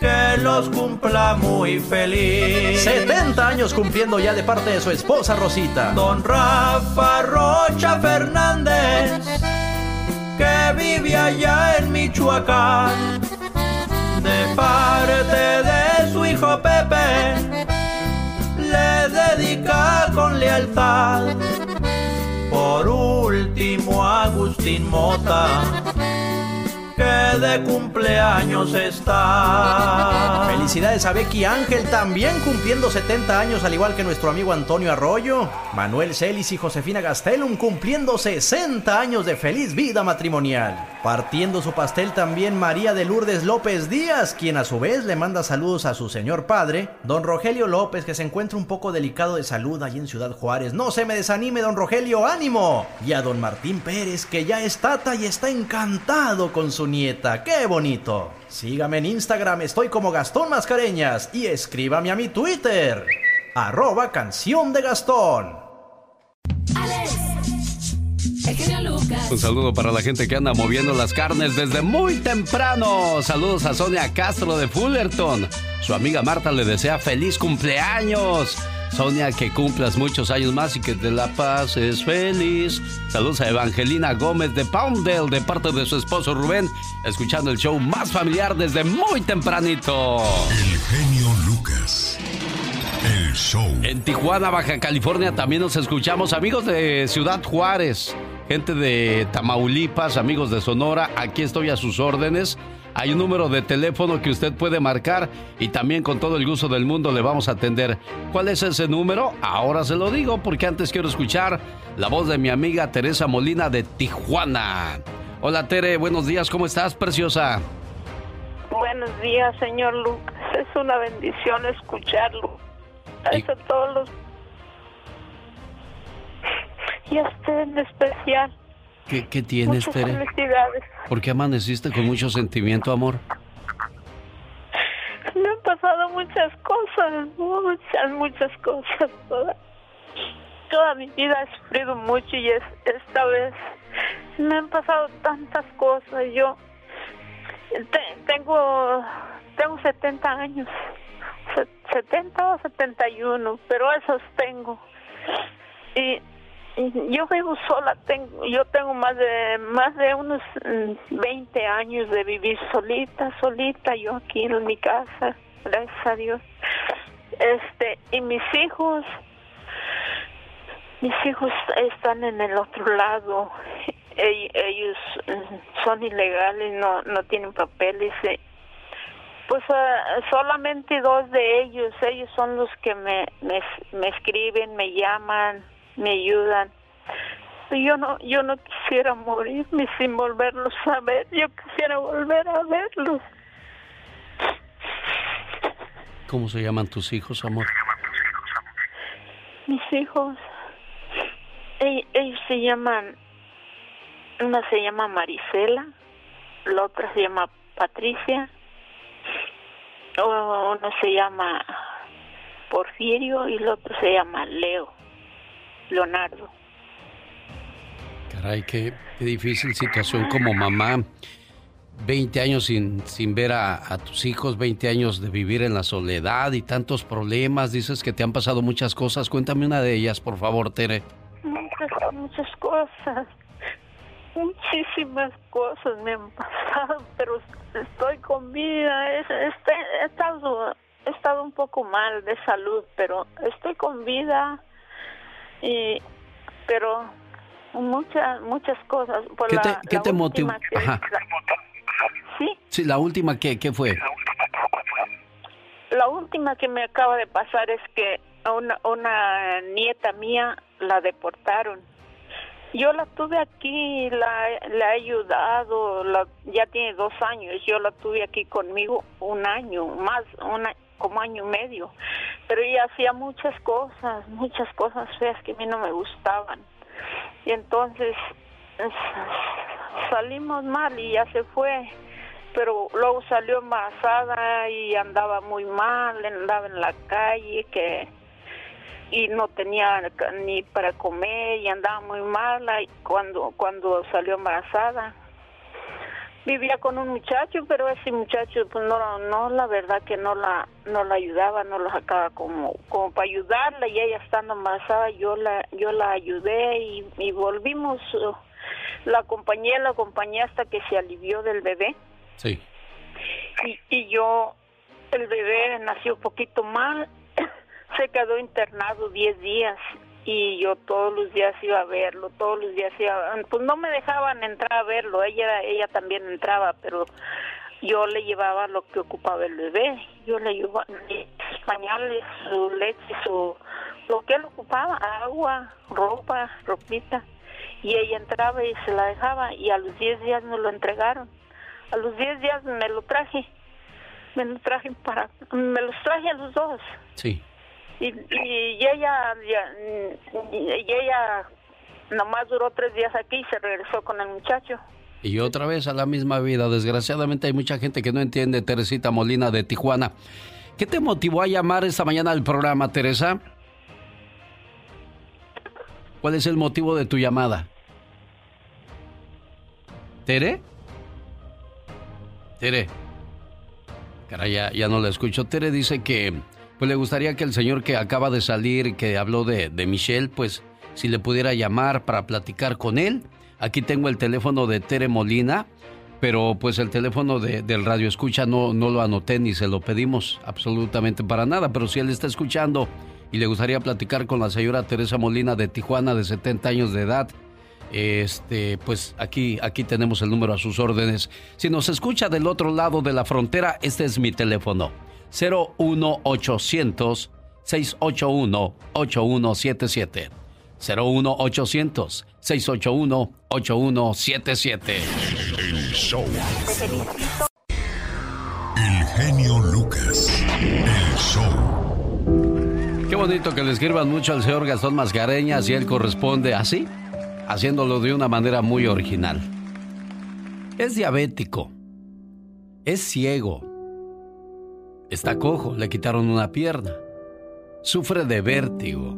Que los cumpla muy feliz. 70 años cumpliendo ya de parte de su esposa Rosita. Don Rafa Rocha Fernández, que vive allá en Michoacán. De parte de su hijo Pepe, le dedica con lealtad Agustín Mota, de cumpleaños está. Felicidades a Becky Ángel, también cumpliendo 70 años, al igual que nuestro amigo Antonio Arroyo. Manuel Celis y Josefina Gastelum cumpliendo 60 años de feliz vida matrimonial. Partiendo su pastel también María de Lourdes López Díaz, quien a su vez le manda saludos a su señor padre, don Rogelio López, que se encuentra un poco delicado de salud ahí en Ciudad Juárez. No se me desanime, don Rogelio, ánimo. Y a don Martín Pérez, que ya está y está encantado con su nieta. ¡Qué bonito! Sígame en Instagram, estoy como Gastón Mascareñas y escríbame a mi Twitter, arroba canción de Gastón. Un saludo para la gente que anda moviendo las carnes desde muy temprano. Saludos a Sonia Castro de Fullerton. Su amiga Marta le desea feliz cumpleaños. Sonia, que cumplas muchos años más y que te la pases feliz. Saludos a Evangelina Gómez de Poundale de parte de su esposo Rubén, escuchando el show más familiar desde muy tempranito. El genio Lucas. El show. En Tijuana, Baja California, también nos escuchamos amigos de Ciudad Juárez gente de Tamaulipas, amigos de Sonora, aquí estoy a sus órdenes. Hay un número de teléfono que usted puede marcar y también con todo el gusto del mundo le vamos a atender. ¿Cuál es ese número? Ahora se lo digo porque antes quiero escuchar la voz de mi amiga Teresa Molina de Tijuana. Hola Tere, buenos días, ¿cómo estás, preciosa? Buenos días, señor Lucas. Es una bendición escucharlo. Eso todos los y a usted en especial. ¿Qué, qué tienes, Muchas Tere? felicidades. ¿Por qué amaneciste con mucho sentimiento, amor? Me han pasado muchas cosas, muchas, muchas cosas. Toda, toda mi vida he sufrido mucho y es, esta vez me han pasado tantas cosas. Yo te- tengo tengo 70 años, se- 70 o 71, pero esos tengo. Y yo vivo sola, tengo, yo tengo más de más de unos mm, 20 años de vivir solita, solita, yo aquí en mi casa, gracias a Dios. Este, y mis hijos, mis hijos están en el otro lado. Ell- Ellos mm, son ilegales, no no tienen papeles. eh. Pues ah, solamente dos de ellos, ellos son los que me, me escriben, me llaman, me ayudan. Yo no, yo no quisiera morirme sin volverlos a ver, yo quisiera volver a verlos. ¿Cómo se llaman tus hijos, amor? Mis hijos, ell- ellos se llaman, una se llama Marisela, la otra se llama Patricia, o uno se llama Porfirio y el otro se llama Leo, Leonardo. Caray, qué, qué difícil situación como mamá. 20 años sin, sin ver a, a tus hijos, 20 años de vivir en la soledad y tantos problemas. Dices que te han pasado muchas cosas. Cuéntame una de ellas, por favor, Tere. Muchas, muchas cosas, muchísimas cosas me han pasado, pero estoy con vida. Es- este- he, estado, he estado un poco mal de salud, pero estoy con vida. Y, pero muchas, muchas cosas. Por ¿Qué la- te, qué la te motivó? que- Ajá. Sí, Sí, la última, ¿qué, qué fue? La última que me acaba de pasar es que a una, una nieta mía la deportaron. Yo la tuve aquí, la, la he ayudado, la, ya tiene dos años, yo la tuve aquí conmigo un año, más, una, como año y medio, pero ella hacía muchas cosas, muchas cosas feas que a mí no me gustaban. Y entonces es- salimos mal y ya se fue. Pero luego salió embarazada y andaba muy mal, andaba en la calle que y no tenía ni para comer y andaba muy mala. Cuando cuando salió embarazada vivía con un muchacho pero ese muchacho pues no no la verdad que no la no la ayudaba no la sacaba como como para ayudarla y ella estando embarazada yo la yo la ayudé y, y volvimos uh, la acompañé la acompañé hasta que se alivió del bebé Sí. y, y yo, el bebé nació un poquito mal, se quedó internado 10 días y yo todos los días iba a verlo, todos los días iba, pues no me dejaban entrar a verlo, ella ella también entraba, pero yo le llevaba lo que ocupaba el bebé, yo le llevaba sus pañales, su leche, su lo que él ocupaba, agua, ropa, ropita, y ella entraba y se la dejaba y a los 10 días me lo entregaron. A los 10 días me lo traje, me lo traje para, me los traje a los dos. Sí. Y, y ella, y ella nomás duró tres días aquí y se regresó con el muchacho. Y otra vez a la misma vida. Desgraciadamente hay mucha gente que no entiende, Teresita Molina de Tijuana. ¿Qué te motivó a llamar esta mañana al programa, Teresa? ¿Cuál es el motivo de tu llamada? ¿Tere? Tere. Caray, ya, ya no la escucho. Tere dice que pues le gustaría que el señor que acaba de salir, que habló de, de Michelle, pues si le pudiera llamar para platicar con él. Aquí tengo el teléfono de Tere Molina, pero pues el teléfono de- del radio escucha no, no lo anoté ni se lo pedimos absolutamente para nada. Pero si él está escuchando y le gustaría platicar con la señora Teresa Molina de Tijuana, de 70 años de edad, este, pues aquí, aquí tenemos el número a sus órdenes. Si nos escucha del otro lado de la frontera, este es mi teléfono. 01800 681 8177. 01800 681 8177. El show. El genio Lucas. El show. Qué bonito que le escriban mucho al señor Gastón Mascareñas y él corresponde así, haciéndolo de una manera muy original. Es diabético. Es ciego. Está cojo, le quitaron una pierna. Sufre de vértigo.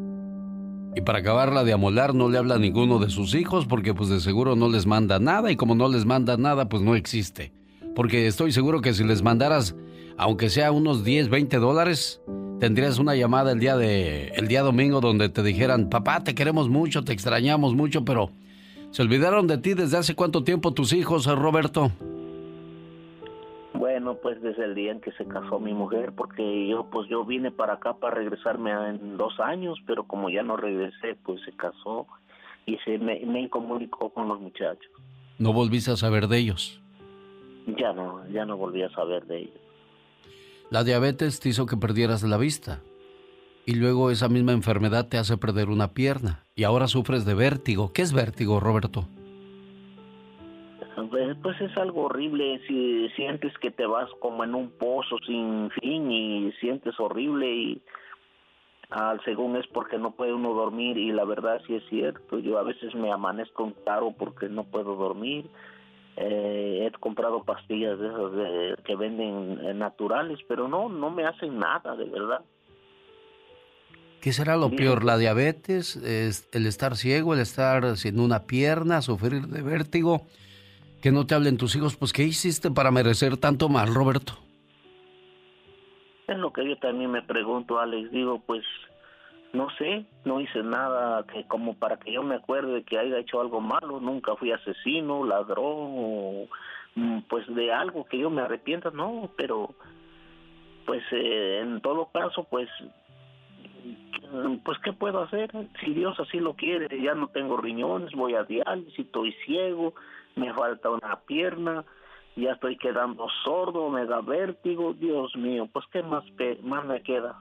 Y para acabarla de amolar no le habla a ninguno de sus hijos porque pues de seguro no les manda nada y como no les manda nada pues no existe. Porque estoy seguro que si les mandaras, aunque sea unos 10, 20 dólares, tendrías una llamada el día de el día domingo donde te dijeran, papá, te queremos mucho, te extrañamos mucho, pero se olvidaron de ti desde hace cuánto tiempo tus hijos, Roberto. Bueno, pues desde el día en que se casó mi mujer, porque yo pues yo vine para acá para regresarme en dos años, pero como ya no regresé, pues se casó y se me, me incomunicó con los muchachos. No volviste a saber de ellos. Ya no, ya no volví a saber de ellos. La diabetes te hizo que perdieras la vista. Y luego esa misma enfermedad te hace perder una pierna. Y ahora sufres de vértigo. ¿Qué es vértigo, Roberto? Pues, pues es algo horrible si sientes que te vas como en un pozo sin fin y sientes horrible y al según es porque no puede uno dormir y la verdad sí es cierto. Yo a veces me amanezco un caro porque no puedo dormir. Eh, he comprado pastillas de esas de- que venden eh, naturales, pero no, no me hacen nada, de verdad. ¿Qué será lo peor? ¿La diabetes? ¿Es ¿El estar ciego? ¿El estar sin una pierna? ¿Sufrir de vértigo? Que no te hablen tus hijos. Pues, ¿qué hiciste para merecer tanto mal, Roberto? Es lo que yo también me pregunto, Alex. Digo, pues, no sé, no hice nada que como para que yo me acuerde que haya hecho algo malo. Nunca fui asesino, ladrón, mm, pues de algo que yo me arrepienta, no. Pero, pues, eh, en todo caso, pues, pues, ¿qué puedo hacer? Si Dios así lo quiere, ya no tengo riñones, voy a diálisis, estoy ciego, me falta una pierna ya estoy quedando sordo, me da vértigo, Dios mío, pues qué más, pe- más me queda.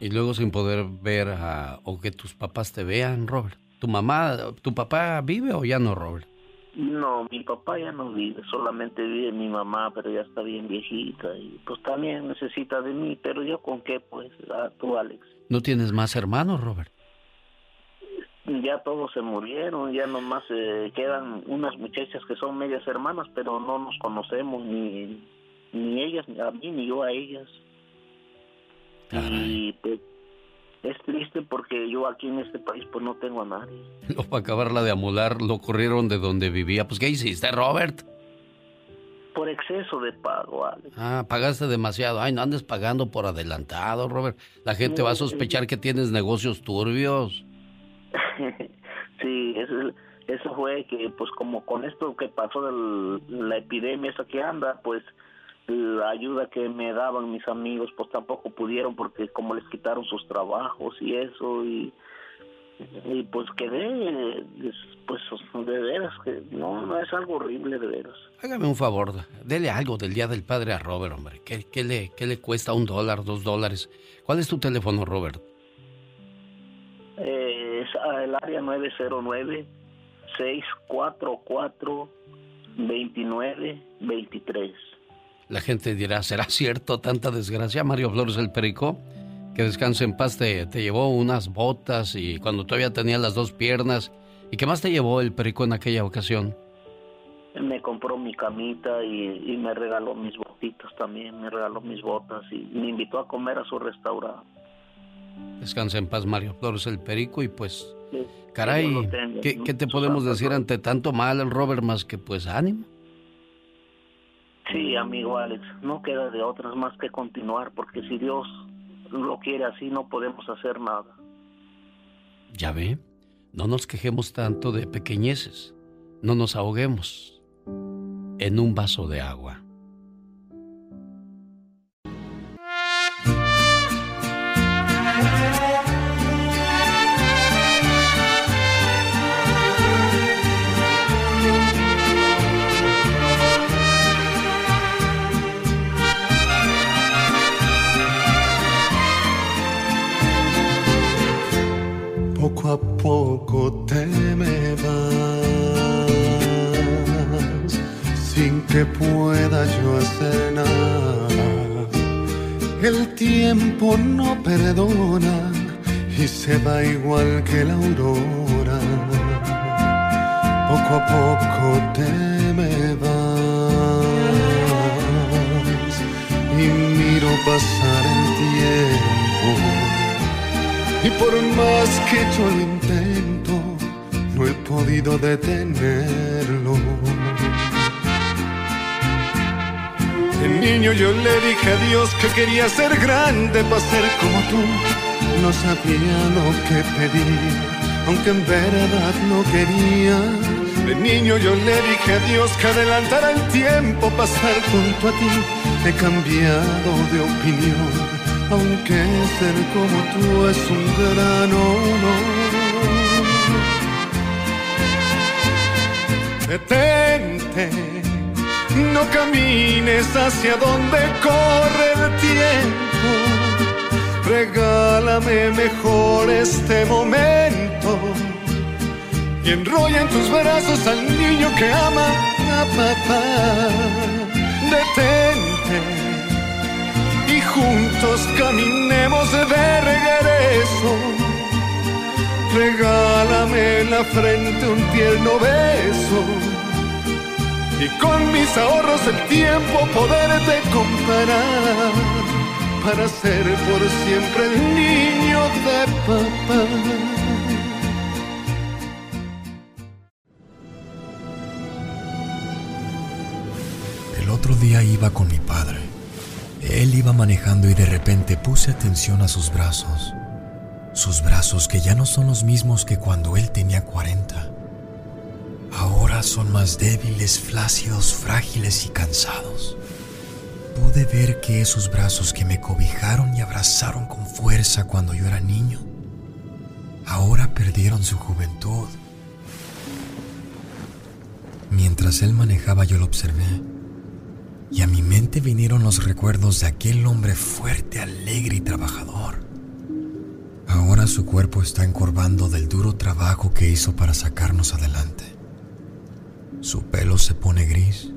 Y luego sin poder ver a- o que tus papás te vean, Robert. ¿Tu mamá, tu papá vive o ya no, Robert? No, mi papá ya no vive, solamente vive mi mamá, pero ya está bien viejita y pues también necesita de mí, pero yo con qué pues, tú Alex. ¿No tienes más hermanos, Robert? Ya todos se murieron, ya nomás eh, quedan unas muchachas que son medias hermanas, pero no nos conocemos ni, ni ellas a mí ni yo a ellas. Y pues es triste porque yo aquí en este país pues no tengo a nadie. Luego para acabarla de amolar, lo corrieron de donde vivía. Pues, ¿qué hiciste, Robert? Por exceso de pago, Alex. Ah, pagaste demasiado. Ay, no andes pagando por adelantado, Robert. La gente va a sospechar que tienes negocios turbios. sí, eso, fue que pues como con esto que pasó de la epidemia esa que anda, pues la ayuda que me daban mis amigos pues tampoco pudieron porque como les quitaron sus trabajos y eso y y pues quedé, pues de veras, que no, no es algo horrible de veras. Hágame un favor, dele algo del Día del Padre a Robert, hombre. ¿Qué, qué le, qué le cuesta un dólar, dos dólares? ¿Cuál es tu teléfono, Robert? Eh, es el área 909-644-2923. La gente dirá, ¿será cierto tanta desgracia, Mario Flores el Perico? Que descanse en paz, te, te llevó unas botas y cuando todavía tenía las dos piernas. ¿Y qué más te llevó el Perico en aquella ocasión? Me compró mi camita y, y me regaló mis botitas también, me regaló mis botas y me invitó a comer a su restaurante. Descansa en paz, Mario Flores el Perico, y pues, caray, ¿qué, ¿qué, te podemos decir ante tanto mal, Robert, más que pues ánimo? Sí, amigo Alex, no queda de otras más que continuar, porque si Dios lo quiere así, no podemos hacer nada. Ya ve, no nos quejemos tanto de pequeñeces, no nos ahoguemos en un vaso de agua. Poco a poco te me vas sin que pueda yo hacer nada. El tiempo no perdona y se va igual que la aurora. Poco a poco te me vas y miro pasar el tiempo y por más que yo lo intento, no he podido detenerlo. De niño yo le dije a Dios que quería ser grande para ser como tú. No sabía lo que pedir, aunque en verdad no quería. De niño yo le dije a Dios que adelantara el tiempo para junto a ti. He cambiado de opinión aunque ser como tú es un gran honor. Detente, no camines hacia donde corre el tiempo. Regálame mejor este momento y enrolla en tus brazos al niño que ama a papá. Detente juntos caminemos de regreso. Regálame la frente un tierno beso y con mis ahorros el tiempo poderte comparar para ser por siempre el niño de papá. El otro día iba con mi padre. Él iba manejando y de repente puse atención a sus brazos. Sus brazos que ya no son los mismos que cuando él tenía 40. Ahora son más débiles, flácidos, frágiles y cansados. Pude ver que esos brazos que me cobijaron y abrazaron con fuerza cuando yo era niño, ahora perdieron su juventud. Mientras él manejaba yo lo observé y a mi vinieron los recuerdos de aquel hombre fuerte, alegre y trabajador. Ahora su cuerpo está encorvando del duro trabajo que hizo para sacarnos adelante. Su pelo se pone gris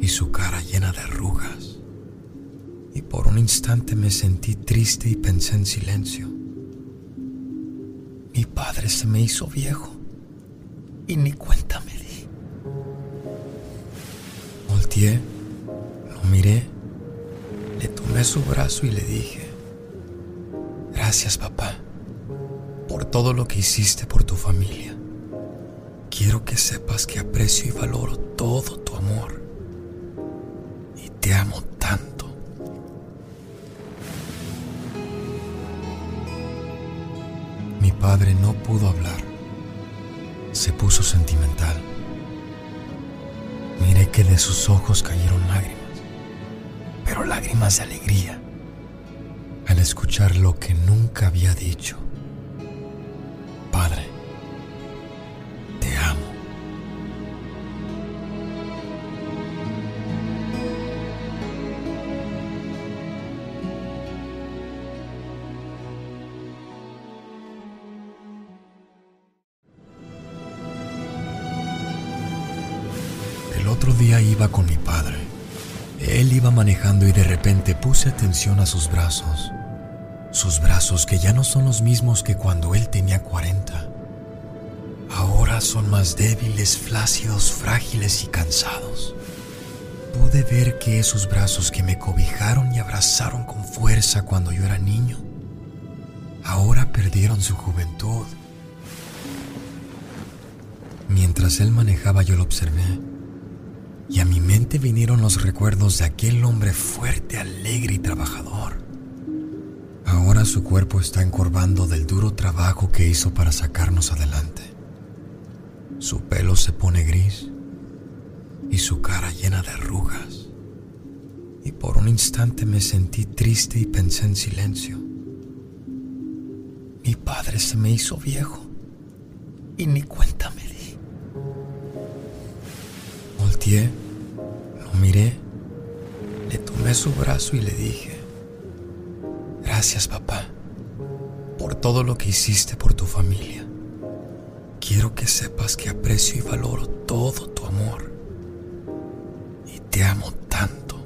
y su cara llena de arrugas. Y por un instante me sentí triste y pensé en silencio. Mi padre se me hizo viejo y ni cuenta me di. Miré, le tomé su brazo y le dije, gracias papá por todo lo que hiciste por tu familia. Quiero que sepas que aprecio y valoro todo tu amor y te amo tanto. Mi padre no pudo hablar. Se puso sentimental. Miré que de sus ojos cayeron lágrimas, pero lágrimas de alegría al escuchar lo que nunca había dicho. Puse atención a sus brazos. Sus brazos que ya no son los mismos que cuando él tenía 40. Ahora son más débiles, flácidos, frágiles y cansados. Pude ver que esos brazos que me cobijaron y abrazaron con fuerza cuando yo era niño, ahora perdieron su juventud. Mientras él manejaba yo lo observé y a mi mente vinieron los recuerdos de aquel hombre fuerte, alegre y trabajador. Ahora su cuerpo está encorvando del duro trabajo que hizo para sacarnos adelante. Su pelo se pone gris y su cara llena de arrugas. Y por un instante me sentí triste y pensé en silencio. Mi padre se me hizo viejo y ni cuenta me. Lo miré, le tomé su brazo y le dije, gracias papá por todo lo que hiciste por tu familia. Quiero que sepas que aprecio y valoro todo tu amor. Y te amo tanto.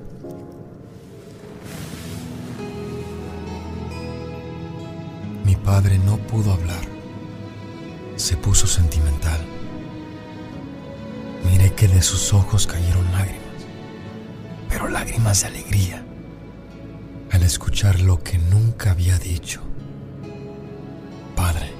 Mi padre no pudo hablar. Se puso sentimental. Miré que de sus ojos cayeron lágrimas, pero lágrimas de alegría, al escuchar lo que nunca había dicho. Padre,